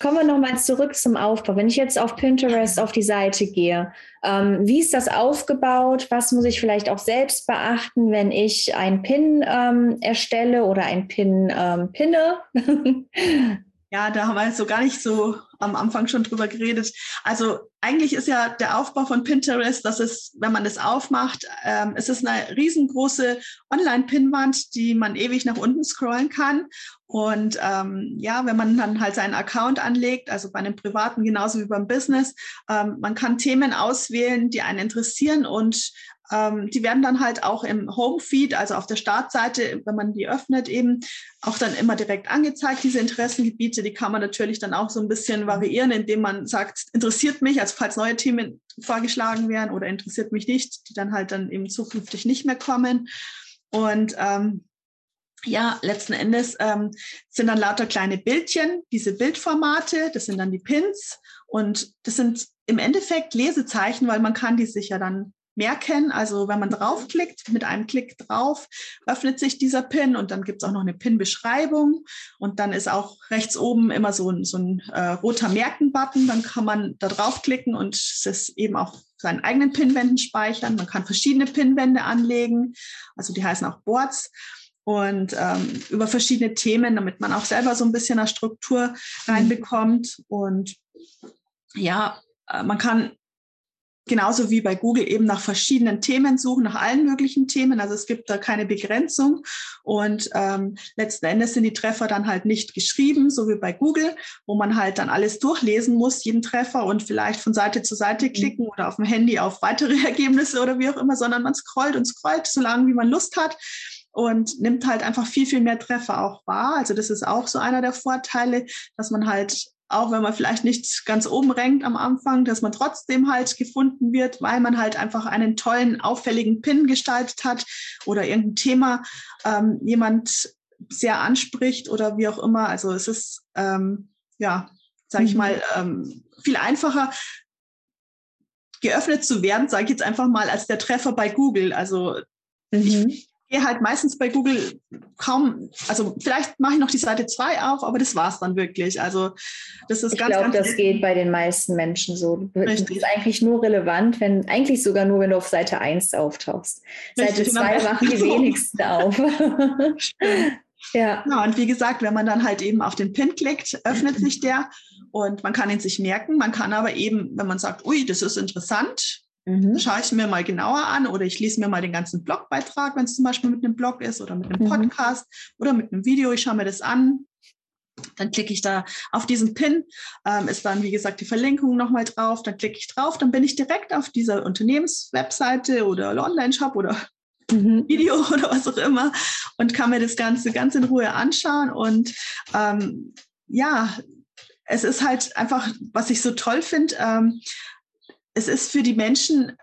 Kommen wir nochmal zurück zum Aufbau. Wenn ich jetzt auf Pinterest auf die Seite gehe, ähm, wie ist das aufgebaut? Was muss ich vielleicht auch selbst beachten, wenn ich ein Pin ähm, erstelle oder ein Pin ähm, pinne? *laughs*
Ja, da haben wir so gar nicht so am Anfang schon drüber geredet. Also eigentlich ist ja der Aufbau von Pinterest, dass es, wenn man das aufmacht, ähm, es ist eine riesengroße Online-Pinwand, die man ewig nach unten scrollen kann. Und ähm, ja, wenn man dann halt seinen Account anlegt, also bei einem privaten genauso wie beim Business, ähm, man kann Themen auswählen, die einen interessieren und ähm, die werden dann halt auch im Home-Feed, also auf der Startseite, wenn man die öffnet, eben auch dann immer direkt angezeigt, diese Interessengebiete. Die kann man natürlich dann auch so ein bisschen variieren, indem man sagt, interessiert mich, also falls neue Themen vorgeschlagen werden oder interessiert mich nicht, die dann halt dann eben zukünftig nicht mehr kommen. Und ähm, ja, letzten Endes ähm, sind dann lauter kleine Bildchen, diese Bildformate, das sind dann die Pins und das sind im Endeffekt Lesezeichen, weil man kann die sich ja dann merken. Also wenn man draufklickt, mit einem Klick drauf, öffnet sich dieser Pin und dann gibt es auch noch eine Pin-Beschreibung und dann ist auch rechts oben immer so ein, so ein äh, roter Merken-Button. Dann kann man da draufklicken und es eben auch seinen eigenen Pinwänden speichern. Man kann verschiedene Pinwände anlegen, also die heißen auch Boards und ähm, über verschiedene Themen, damit man auch selber so ein bisschen eine Struktur mhm. reinbekommt. Und ja, äh, man kann genauso wie bei Google eben nach verschiedenen Themen suchen, nach allen möglichen Themen. Also es gibt da keine Begrenzung. Und ähm, letzten Endes sind die Treffer dann halt nicht geschrieben, so wie bei Google, wo man halt dann alles durchlesen muss, jeden Treffer und vielleicht von Seite zu Seite mhm. klicken oder auf dem Handy auf weitere *laughs* Ergebnisse oder wie auch immer, sondern man scrollt und scrollt, so lange wie man Lust hat und nimmt halt einfach viel, viel mehr Treffer auch wahr. Also das ist auch so einer der Vorteile, dass man halt auch wenn man vielleicht nicht ganz oben rankt am Anfang, dass man trotzdem halt gefunden wird, weil man halt einfach einen tollen, auffälligen Pin gestaltet hat oder irgendein Thema ähm, jemand sehr anspricht oder wie auch immer. Also es ist, ähm, ja, sage ich mhm. mal, ähm, viel einfacher geöffnet zu werden, sage ich jetzt einfach mal, als der Treffer bei Google. Also mhm. ich gehe halt meistens bei Google kaum, also vielleicht mache ich noch die Seite 2 auf, aber das war es dann wirklich. Also das ist
ich
ganz,
glaube, das geht bei den meisten Menschen so. Richtig. Das ist eigentlich nur relevant, wenn, eigentlich sogar nur, wenn du auf Seite 1 auftauchst. Richtig, Seite 2 machen die *laughs* wenigsten auf.
ja. ja, und wie gesagt, wenn man dann halt eben auf den Pin klickt, öffnet sich der und man kann ihn sich merken. Man kann aber eben, wenn man sagt, ui, das ist interessant, Mhm. Schaue ich mir mal genauer an oder ich lese mir mal den ganzen Blogbeitrag, wenn es zum Beispiel mit einem Blog ist oder mit einem mhm. Podcast oder mit einem Video. Ich schaue mir das an. Dann klicke ich da auf diesen Pin, ähm, ist dann, wie gesagt, die Verlinkung nochmal drauf. Dann klicke ich drauf, dann bin ich direkt auf dieser Unternehmenswebseite oder Online-Shop oder mhm. Video *laughs* oder was auch immer und kann mir das Ganze ganz in Ruhe anschauen. Und ähm, ja, es ist halt einfach, was ich so toll finde, ähm, es ist für die Menschen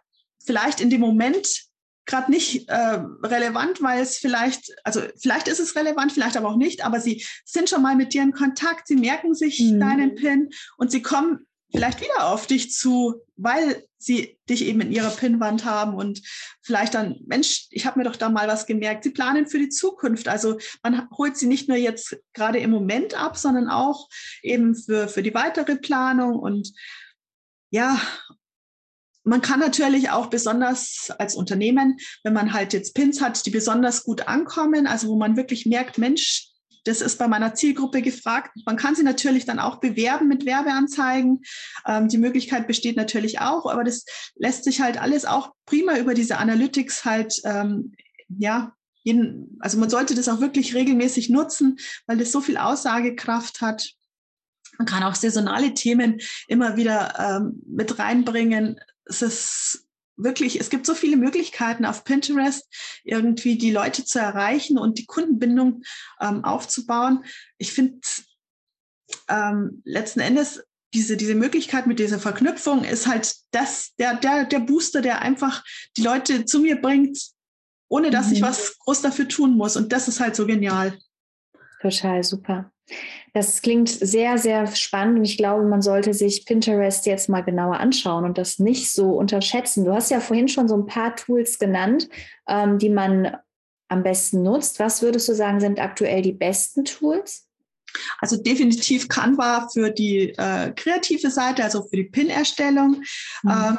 vielleicht in dem Moment gerade nicht äh, relevant, weil es vielleicht, also vielleicht ist es relevant, vielleicht aber auch nicht, aber sie sind schon mal mit dir in Kontakt, sie merken sich mhm. deinen PIN und sie kommen vielleicht wieder auf dich zu, weil sie dich eben in ihrer PIN-Wand haben und vielleicht dann, Mensch, ich habe mir doch da mal was gemerkt. Sie planen für die Zukunft. Also man holt sie nicht nur jetzt gerade im Moment ab, sondern auch eben für, für die weitere Planung und ja, man kann natürlich auch besonders als Unternehmen, wenn man halt jetzt Pins hat, die besonders gut ankommen, also wo man wirklich merkt, Mensch, das ist bei meiner Zielgruppe gefragt. Man kann sie natürlich dann auch bewerben mit Werbeanzeigen. Ähm, die Möglichkeit besteht natürlich auch, aber das lässt sich halt alles auch prima über diese Analytics halt, ähm, ja, jeden, also man sollte das auch wirklich regelmäßig nutzen, weil das so viel Aussagekraft hat. Man kann auch saisonale Themen immer wieder ähm, mit reinbringen es ist wirklich, es gibt so viele Möglichkeiten auf Pinterest, irgendwie die Leute zu erreichen und die Kundenbindung ähm, aufzubauen. Ich finde, ähm, letzten Endes diese, diese Möglichkeit mit dieser Verknüpfung ist halt das, der, der, der Booster, der einfach die Leute zu mir bringt, ohne dass mhm. ich was groß dafür tun muss. Und das ist halt so genial.
Total super. Das klingt sehr, sehr spannend und ich glaube, man sollte sich Pinterest jetzt mal genauer anschauen und das nicht so unterschätzen. Du hast ja vorhin schon so ein paar Tools genannt, ähm, die man am besten nutzt. Was würdest du sagen, sind aktuell die besten Tools?
Also definitiv Canva für die äh, kreative Seite, also für die Pin-Erstellung. Mhm. Ähm,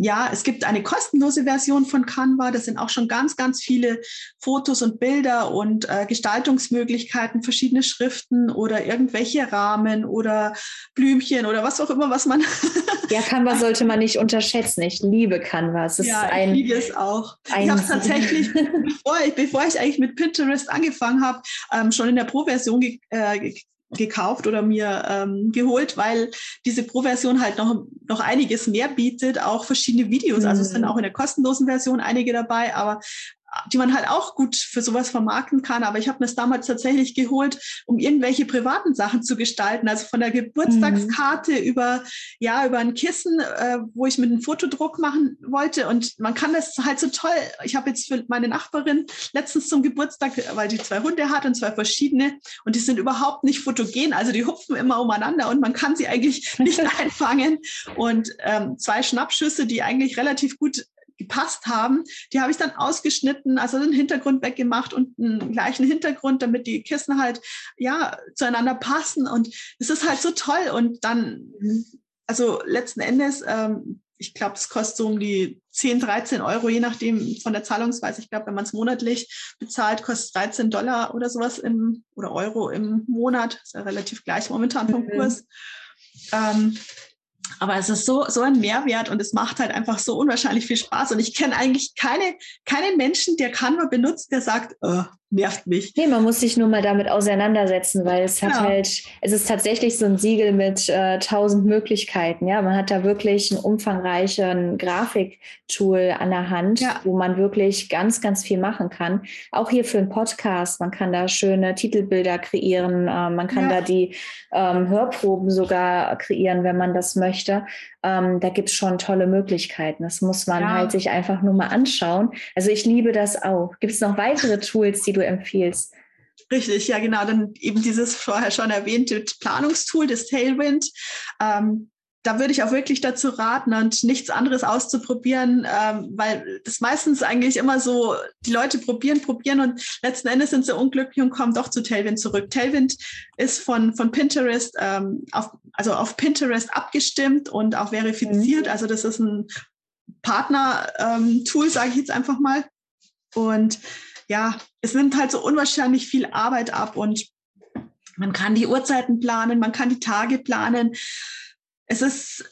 ja, es gibt eine kostenlose Version von Canva. Das sind auch schon ganz, ganz viele Fotos und Bilder und äh, Gestaltungsmöglichkeiten, verschiedene Schriften oder irgendwelche Rahmen oder Blümchen oder was auch immer, was man. *laughs*
ja, Canva sollte man nicht unterschätzen. Ich liebe Canva. Es
ist ja, ein, ich liebe es auch. Ich habe tatsächlich, *laughs* bevor ich, bevor ich eigentlich mit Pinterest angefangen habe, ähm, schon in der Pro-Version ge äh, gekauft oder mir ähm, geholt, weil diese Pro-Version halt noch, noch einiges mehr bietet, auch verschiedene Videos. Mhm. Also es sind mhm. auch in der kostenlosen Version einige dabei, aber die man halt auch gut für sowas vermarkten kann. Aber ich habe mir es damals tatsächlich geholt, um irgendwelche privaten Sachen zu gestalten. Also von der Geburtstagskarte mhm. über, ja, über ein Kissen, äh, wo ich mit einem Fotodruck machen wollte. Und man kann das halt so toll. Ich habe jetzt für meine Nachbarin letztens zum Geburtstag, weil die zwei Hunde hat und zwei verschiedene und die sind überhaupt nicht fotogen. Also die hupfen immer umeinander und man kann sie eigentlich *laughs* nicht einfangen. Und ähm, zwei Schnappschüsse, die eigentlich relativ gut gepasst haben, die habe ich dann ausgeschnitten, also den Hintergrund weggemacht und einen gleichen Hintergrund, damit die Kissen halt ja zueinander passen. Und es ist halt so toll. Und dann, also letzten Endes, ähm, ich glaube, es kostet so um die 10, 13 Euro, je nachdem von der Zahlungsweise. Ich glaube, wenn man es monatlich bezahlt, kostet 13 Dollar oder sowas im oder Euro im Monat. Ist ja relativ gleich momentan vom mhm. Kurs. Ähm, aber es ist so, so ein Mehrwert und es macht halt einfach so unwahrscheinlich viel Spaß. Und ich kenne eigentlich keine, keinen Menschen, der Canva benutzt, der sagt, oh, nervt mich.
Nee, man muss sich nur mal damit auseinandersetzen, weil es hat ja. halt, es ist tatsächlich so ein Siegel mit äh, tausend äh, Möglichkeiten. Ja, man hat da wirklich ein umfangreichen Grafiktool an der Hand, ja. wo man wirklich ganz, ganz viel machen kann. Auch hier für einen Podcast. Man kann da schöne Titelbilder kreieren. Äh, man kann ja. da die ähm, Hörproben sogar kreieren, wenn man das möchte. Ähm, da gibt es schon tolle Möglichkeiten. Das muss man halt sich einfach nur mal anschauen. Also ich liebe das auch. Gibt es noch weitere Tools, die du empfiehlst?
Richtig, ja genau. Dann eben dieses vorher schon erwähnte Planungstool, das Tailwind. Ähm, da würde ich auch wirklich dazu raten und nichts anderes auszuprobieren, ähm, weil das meistens eigentlich immer so, die Leute probieren, probieren und letzten Endes sind sie unglücklich und kommen doch zu Tailwind zurück. Tailwind ist von, von Pinterest, ähm, auf, also auf Pinterest abgestimmt und auch verifiziert. Mhm. Also das ist ein Partner-Tool, ähm, sage ich jetzt einfach mal. Und ja, es nimmt halt so unwahrscheinlich viel Arbeit ab und man kann die Uhrzeiten planen, man kann die Tage planen. Es ist,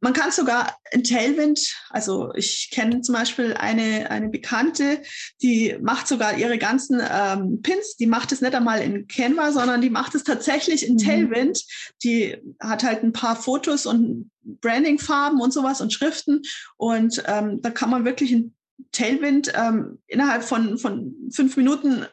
man kann sogar in Tailwind, also ich kenne zum Beispiel eine, eine Bekannte, die macht sogar ihre ganzen ähm, Pins, die macht es nicht einmal in Canva, sondern die macht es tatsächlich in mhm. Tailwind. Die hat halt ein paar Fotos und Brandingfarben und sowas und Schriften und ähm, da kann man wirklich in Tailwind ähm, innerhalb von, von fünf Minuten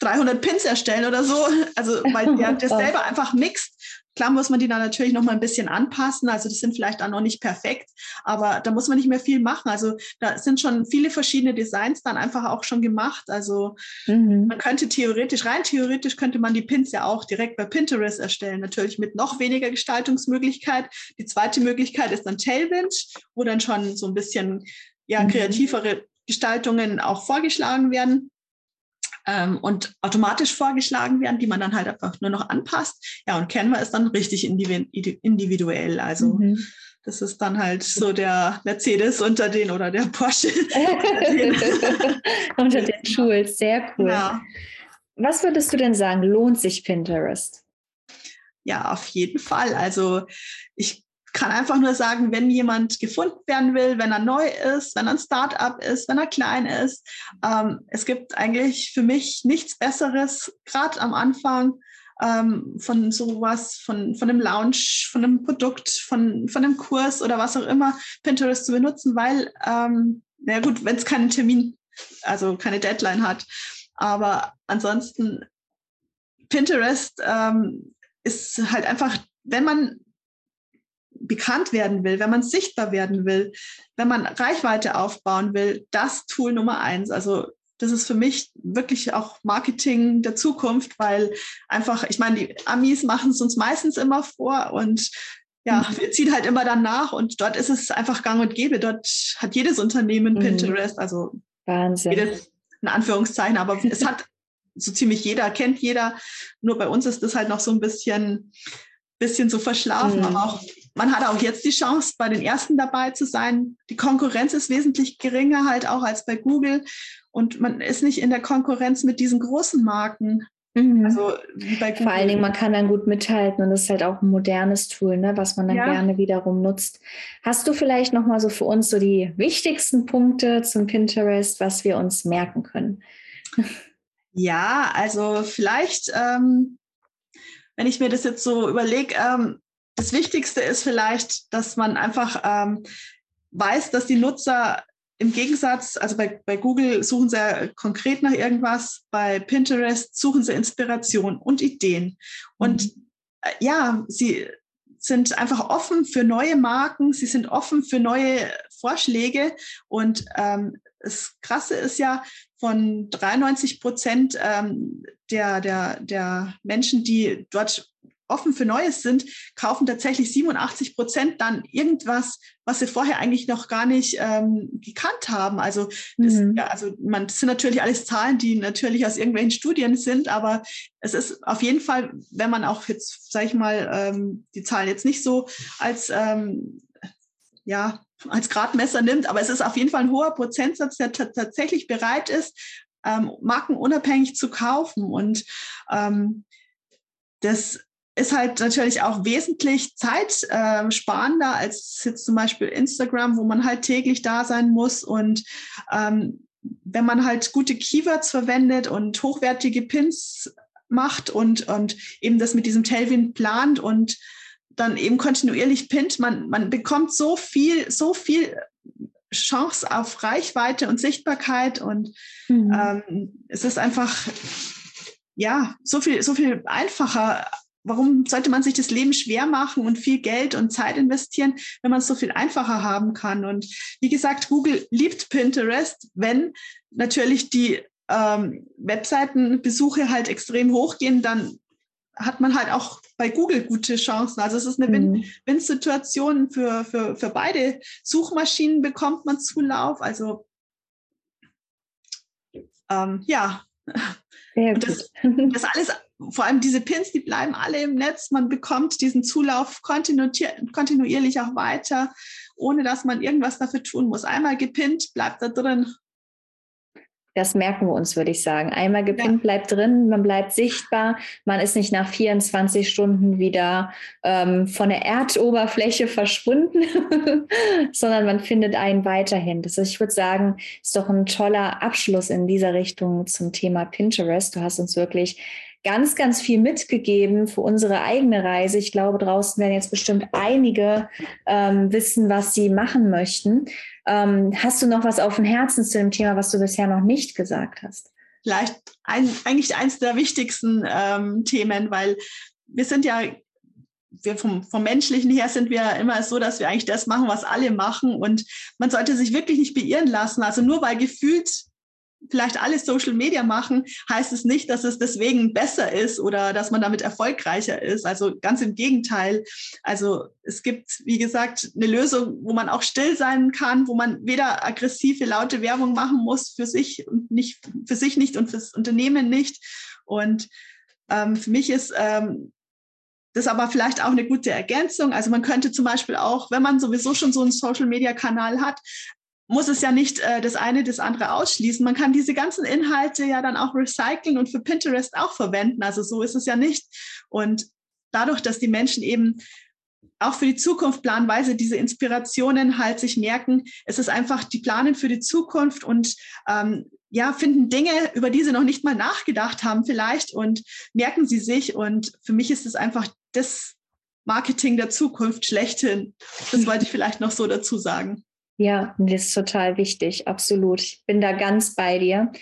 300 Pins erstellen oder so. Also, weil der das *laughs* selber einfach mixt. Klar muss man die dann natürlich noch mal ein bisschen anpassen. Also, das sind vielleicht auch noch nicht perfekt, aber da muss man nicht mehr viel machen. Also, da sind schon viele verschiedene Designs dann einfach auch schon gemacht. Also, mhm. man könnte theoretisch, rein theoretisch könnte man die Pins ja auch direkt bei Pinterest erstellen. Natürlich mit noch weniger Gestaltungsmöglichkeit. Die zweite Möglichkeit ist dann Tailwind, wo dann schon so ein bisschen ja, mhm. kreativere Gestaltungen auch vorgeschlagen werden ähm, und automatisch vorgeschlagen werden, die man dann halt einfach nur noch anpasst. Ja, und Canva ist dann richtig individuell. Also mhm. das ist dann halt so der Mercedes unter den oder der Porsche *laughs* *laughs*
unter den, *laughs* unter den Tools. Sehr cool. Ja. Was würdest du denn sagen, lohnt sich Pinterest?
Ja, auf jeden Fall. Also ich kann einfach nur sagen, wenn jemand gefunden werden will, wenn er neu ist, wenn er ein Start-up ist, wenn er klein ist, ähm, es gibt eigentlich für mich nichts Besseres, gerade am Anfang ähm, von sowas, von, von einem Launch, von einem Produkt, von, von einem Kurs oder was auch immer, Pinterest zu benutzen, weil, ähm, na gut, wenn es keinen Termin, also keine Deadline hat, aber ansonsten Pinterest ähm, ist halt einfach, wenn man bekannt werden will, wenn man sichtbar werden will, wenn man Reichweite aufbauen will, das Tool Nummer eins. Also das ist für mich wirklich auch Marketing der Zukunft, weil einfach, ich meine, die Amis machen es uns meistens immer vor und ja, mhm. wir ziehen halt immer dann nach und dort ist es einfach gang und gäbe. Dort hat jedes Unternehmen mhm. Pinterest, also
Wahnsinn.
Jedes, in Anführungszeichen, aber es hat so ziemlich jeder, kennt jeder. Nur bei uns ist das halt noch so ein bisschen, bisschen so verschlafen, mhm. aber auch man hat auch jetzt die Chance, bei den ersten dabei zu sein. Die Konkurrenz ist wesentlich geringer halt auch als bei Google und man ist nicht in der Konkurrenz mit diesen großen Marken.
Mhm. Also Vor allen Dingen, man kann dann gut mithalten und das ist halt auch ein modernes Tool, ne, was man dann ja. gerne wiederum nutzt. Hast du vielleicht nochmal so für uns so die wichtigsten Punkte zum Pinterest, was wir uns merken können?
Ja, also vielleicht, ähm, wenn ich mir das jetzt so überlege, ähm, das Wichtigste ist vielleicht, dass man einfach ähm, weiß, dass die Nutzer im Gegensatz, also bei, bei Google suchen sie konkret nach irgendwas, bei Pinterest suchen sie Inspiration und Ideen. Und mhm. äh, ja, sie sind einfach offen für neue Marken, sie sind offen für neue Vorschläge. Und ähm, das Krasse ist ja, von 93 Prozent ähm, der, der, der Menschen, die dort offen für Neues sind, kaufen tatsächlich 87 Prozent dann irgendwas, was sie vorher eigentlich noch gar nicht ähm, gekannt haben. Also, das, mhm. ja, also man, das sind natürlich alles Zahlen, die natürlich aus irgendwelchen Studien sind, aber es ist auf jeden Fall, wenn man auch jetzt, sage ich mal, ähm, die Zahlen jetzt nicht so als ähm, ja als Gradmesser nimmt, aber es ist auf jeden Fall ein hoher Prozentsatz, der tatsächlich bereit ist, ähm, Marken unabhängig zu kaufen und ähm, das ist halt natürlich auch wesentlich zeitsparender als jetzt zum Beispiel Instagram, wo man halt täglich da sein muss. Und ähm, wenn man halt gute Keywords verwendet und hochwertige Pins macht und, und eben das mit diesem Tailwind plant und dann eben kontinuierlich pinnt, man, man bekommt so viel, so viel Chance auf Reichweite und Sichtbarkeit und mhm. ähm, es ist einfach ja so viel so viel einfacher. Warum sollte man sich das Leben schwer machen und viel Geld und Zeit investieren, wenn man es so viel einfacher haben kann? Und wie gesagt, Google liebt Pinterest, wenn natürlich die ähm, Webseitenbesuche halt extrem hochgehen, dann hat man halt auch bei Google gute Chancen. Also es ist eine mhm. Win-Situation für, für, für beide Suchmaschinen bekommt man Zulauf. Also ähm, ja. Das, *laughs* das alles, vor allem diese Pins, die bleiben alle im Netz. Man bekommt diesen Zulauf kontinu kontinuierlich auch weiter, ohne dass man irgendwas dafür tun muss. Einmal gepinnt, bleibt da drin
das merken wir uns, würde ich sagen. Einmal gepinnt ja. bleibt drin, man bleibt sichtbar, man ist nicht nach 24 Stunden wieder ähm, von der Erdoberfläche verschwunden, *laughs* sondern man findet einen weiterhin. Das ist, ich würde sagen, ist doch ein toller Abschluss in dieser Richtung zum Thema Pinterest. Du hast uns wirklich ganz, ganz viel mitgegeben für unsere eigene Reise. Ich glaube, draußen werden jetzt bestimmt einige ähm, wissen, was sie machen möchten. Ähm, hast du noch was auf dem Herzen zu dem Thema, was du bisher noch nicht gesagt hast?
Vielleicht ein, eigentlich eines der wichtigsten ähm, Themen, weil wir sind ja wir vom, vom Menschlichen her sind wir immer so, dass wir eigentlich das machen, was alle machen. Und man sollte sich wirklich nicht beirren lassen. Also nur weil gefühlt vielleicht alle Social Media machen, heißt es nicht, dass es deswegen besser ist oder dass man damit erfolgreicher ist. Also ganz im Gegenteil. Also es gibt, wie gesagt, eine Lösung, wo man auch still sein kann, wo man weder aggressive, laute Werbung machen muss für sich und nicht für sich nicht und fürs Unternehmen nicht. Und ähm, für mich ist ähm, das aber vielleicht auch eine gute Ergänzung. Also man könnte zum Beispiel auch, wenn man sowieso schon so einen Social-Media-Kanal hat, muss es ja nicht äh, das eine das andere ausschließen. Man kann diese ganzen Inhalte ja dann auch recyceln und für Pinterest auch verwenden. Also so ist es ja nicht. Und dadurch, dass die Menschen eben auch für die Zukunft sie diese Inspirationen halt sich merken, es ist einfach, die planen für die Zukunft und ähm, ja, finden Dinge, über die sie noch nicht mal nachgedacht haben vielleicht und merken sie sich. Und für mich ist es einfach das Marketing der Zukunft schlechthin. Das wollte ich vielleicht noch so dazu sagen.
Ja, das ist total wichtig, absolut. Ich bin da ganz bei dir.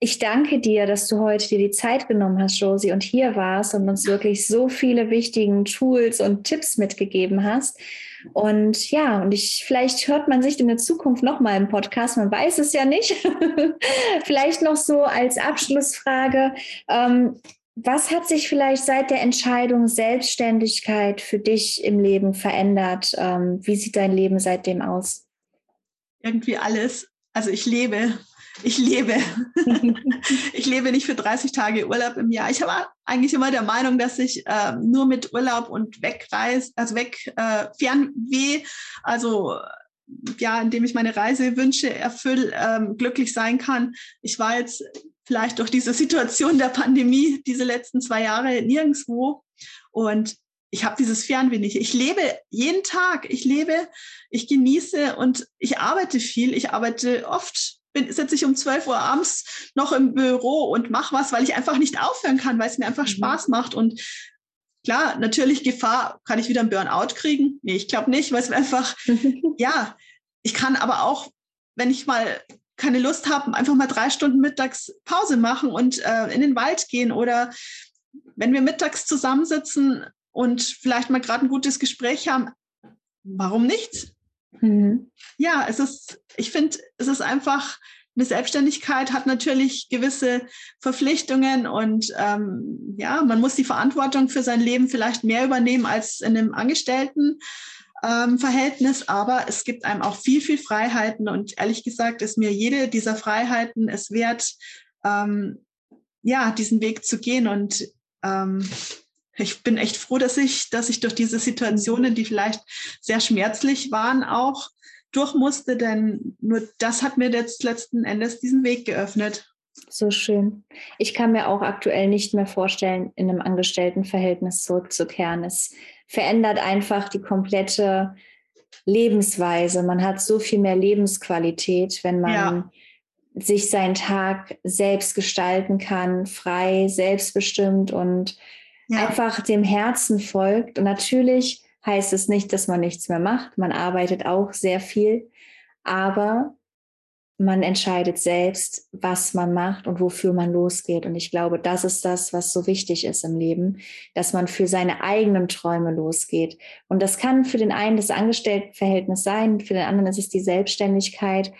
Ich danke dir, dass du heute dir die Zeit genommen hast, Josie, und hier warst und uns wirklich so viele wichtigen Tools und Tipps mitgegeben hast. Und ja, und ich, vielleicht hört man sich in der Zukunft nochmal im Podcast, man weiß es ja nicht. *laughs* vielleicht noch so als Abschlussfrage. Ähm, was hat sich vielleicht seit der Entscheidung Selbstständigkeit für dich im Leben verändert? Ähm, wie sieht dein Leben seitdem aus?
Irgendwie alles. Also ich lebe, ich lebe. *laughs* ich lebe nicht für 30 Tage Urlaub im Jahr. Ich war eigentlich immer der Meinung, dass ich äh, nur mit Urlaub und Wegreis, also weg äh, Fernweh, also ja, indem ich meine Reisewünsche erfülle, ähm, glücklich sein kann. Ich war jetzt vielleicht durch diese Situation der Pandemie diese letzten zwei Jahre nirgendwo und ich habe dieses Fernweh nicht. Ich lebe jeden Tag. Ich lebe, ich genieße und ich arbeite viel. Ich arbeite oft, bin, sitze ich um 12 Uhr abends noch im Büro und mache was, weil ich einfach nicht aufhören kann, weil es mir einfach mhm. Spaß macht. Und klar, natürlich Gefahr, kann ich wieder einen Burnout kriegen? Nee, ich glaube nicht, weil es mir einfach, *laughs* ja, ich kann aber auch, wenn ich mal keine Lust habe, einfach mal drei Stunden mittags Pause machen und äh, in den Wald gehen oder wenn wir mittags zusammensitzen, und vielleicht mal gerade ein gutes Gespräch haben, warum nicht? Mhm. Ja, es ist, ich finde, es ist einfach, eine Selbstständigkeit hat natürlich gewisse Verpflichtungen und ähm, ja, man muss die Verantwortung für sein Leben vielleicht mehr übernehmen als in einem Angestelltenverhältnis, ähm, aber es gibt einem auch viel, viel Freiheiten und ehrlich gesagt ist mir jede dieser Freiheiten es wert, ähm, ja, diesen Weg zu gehen und ähm, ich bin echt froh, dass ich, dass ich durch diese Situationen, die vielleicht sehr schmerzlich waren, auch durch musste, denn nur das hat mir jetzt letzten Endes diesen Weg geöffnet.
So schön. Ich kann mir auch aktuell nicht mehr vorstellen, in einem Angestelltenverhältnis zurückzukehren. Es verändert einfach die komplette Lebensweise. Man hat so viel mehr Lebensqualität, wenn man ja. sich seinen Tag selbst gestalten kann, frei, selbstbestimmt und ja. einfach dem Herzen folgt. Und natürlich heißt es nicht, dass man nichts mehr macht. Man arbeitet auch sehr viel. Aber man entscheidet selbst, was man macht und wofür man losgeht. Und ich glaube, das ist das, was so wichtig ist im Leben, dass man für seine eigenen Träume losgeht. Und das kann für den einen das Angestelltenverhältnis sein, für den anderen ist es die Selbstständigkeit.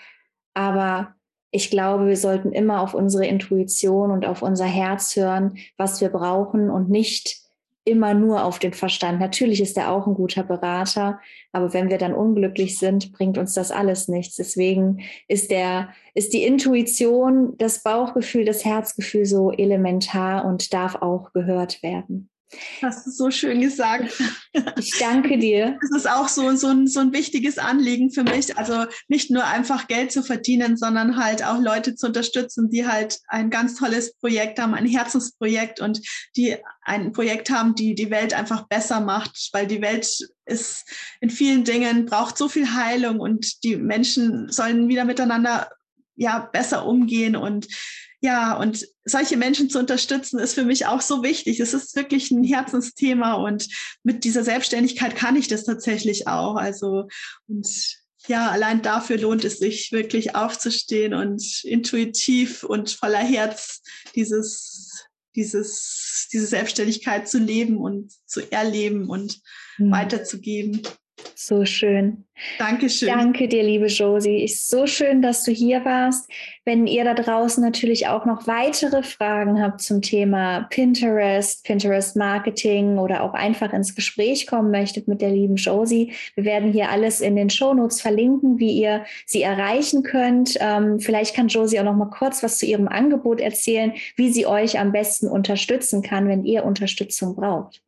Aber ich glaube, wir sollten immer auf unsere Intuition und auf unser Herz hören, was wir brauchen und nicht immer nur auf den Verstand. Natürlich ist er auch ein guter Berater, aber wenn wir dann unglücklich sind, bringt uns das alles nichts. Deswegen ist der, ist die Intuition, das Bauchgefühl, das Herzgefühl so elementar und darf auch gehört werden.
Hast du so schön gesagt.
Ich danke dir.
Das ist auch so, so, ein, so ein wichtiges Anliegen für mich. Also nicht nur einfach Geld zu verdienen, sondern halt auch Leute zu unterstützen, die halt ein ganz tolles Projekt haben, ein Herzensprojekt und die ein Projekt haben, die die Welt einfach besser macht, weil die Welt ist in vielen Dingen braucht so viel Heilung und die Menschen sollen wieder miteinander ja besser umgehen und ja, und solche Menschen zu unterstützen, ist für mich auch so wichtig. Es ist wirklich ein Herzensthema und mit dieser Selbstständigkeit kann ich das tatsächlich auch. Also, und ja, allein dafür lohnt es sich wirklich aufzustehen und intuitiv und voller Herz dieses, dieses, diese Selbstständigkeit zu leben und zu erleben und mhm. weiterzugeben.
So schön.
Dankeschön.
Danke dir, liebe Josie. Ist so schön, dass du hier warst. Wenn ihr da draußen natürlich auch noch weitere Fragen habt zum Thema Pinterest, Pinterest Marketing oder auch einfach ins Gespräch kommen möchtet mit der lieben Josie, wir werden hier alles in den Shownotes verlinken, wie ihr sie erreichen könnt. Ähm, vielleicht kann Josie auch noch mal kurz was zu ihrem Angebot erzählen, wie sie euch am besten unterstützen kann, wenn ihr Unterstützung braucht.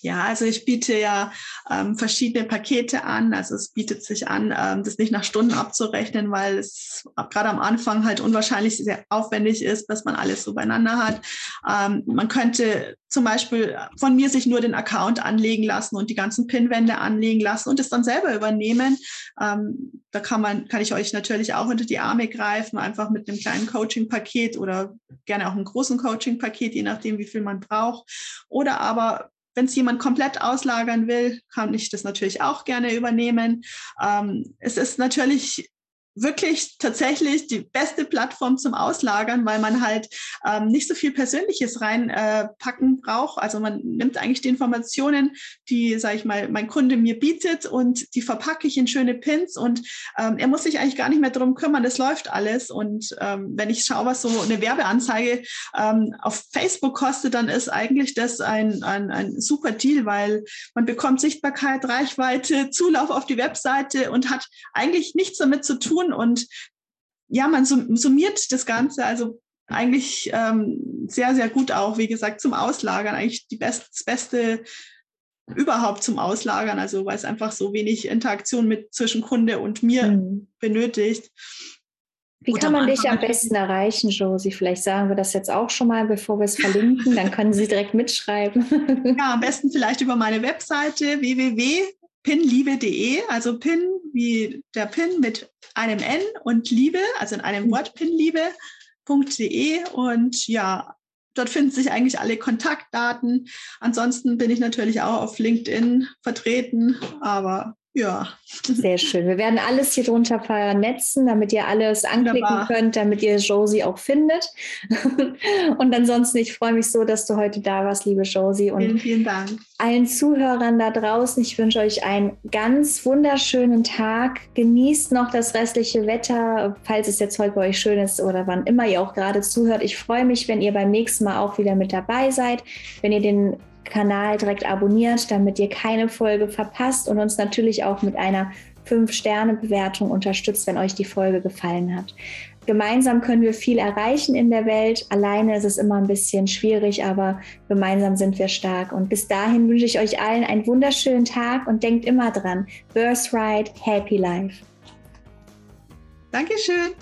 Ja, also ich biete ja ähm, verschiedene Pakete an. Also es bietet sich an, ähm, das nicht nach Stunden abzurechnen, weil es gerade am Anfang halt unwahrscheinlich sehr aufwendig ist, dass man alles so beieinander hat. Ähm, man könnte zum Beispiel von mir sich nur den Account anlegen lassen und die ganzen Pinwände anlegen lassen und es dann selber übernehmen. Ähm, da kann man, kann ich euch natürlich auch unter die Arme greifen, einfach mit einem kleinen Coaching-Paket oder gerne auch einem großen Coaching-Paket, je nachdem, wie viel man braucht. Oder aber wenn es jemand komplett auslagern will, kann ich das natürlich auch gerne übernehmen. Ähm, es ist natürlich wirklich tatsächlich die beste Plattform zum Auslagern, weil man halt ähm, nicht so viel Persönliches reinpacken äh, braucht. Also man nimmt eigentlich die Informationen, die, sage ich mal, mein Kunde mir bietet und die verpacke ich in schöne Pins und ähm, er muss sich eigentlich gar nicht mehr darum kümmern, das läuft alles. Und ähm, wenn ich schaue, was so eine Werbeanzeige ähm, auf Facebook kostet, dann ist eigentlich das ein, ein, ein super Deal, weil man bekommt Sichtbarkeit, Reichweite, Zulauf auf die Webseite und hat eigentlich nichts damit zu tun, tun und ja, man summiert das Ganze, also eigentlich ähm, sehr, sehr gut auch, wie gesagt, zum Auslagern, eigentlich die best, das Beste überhaupt zum Auslagern, also weil es einfach so wenig Interaktion mit zwischen Kunde und mir mhm. benötigt.
Wie kann man dich am besten erreichen, Josie? Vielleicht sagen wir das jetzt auch schon mal, bevor wir es verlinken, dann können Sie direkt mitschreiben.
Ja, am besten vielleicht über meine Webseite *laughs* www pinliebe.de, also Pin wie der Pin mit einem N und Liebe, also in einem Wort pinliebe.de und ja, dort finden sich eigentlich alle Kontaktdaten. Ansonsten bin ich natürlich auch auf LinkedIn vertreten, aber ja.
Sehr schön. Wir werden alles hier drunter vernetzen, damit ihr alles anklicken Wunderbar. könnt, damit ihr Josie auch findet. *laughs* Und ansonsten, ich freue mich so, dass du heute da warst, liebe Josie.
Und vielen, vielen Dank.
Allen Zuhörern da draußen, ich wünsche euch einen ganz wunderschönen Tag. Genießt noch das restliche Wetter, falls es jetzt heute bei euch schön ist oder wann immer ihr auch gerade zuhört. Ich freue mich, wenn ihr beim nächsten Mal auch wieder mit dabei seid, wenn ihr den Kanal direkt abonniert, damit ihr keine Folge verpasst und uns natürlich auch mit einer 5-Sterne-Bewertung unterstützt, wenn euch die Folge gefallen hat. Gemeinsam können wir viel erreichen in der Welt. Alleine ist es immer ein bisschen schwierig, aber gemeinsam sind wir stark. Und bis dahin wünsche ich euch allen einen wunderschönen Tag und denkt immer dran, Birthright, Happy Life.
Dankeschön.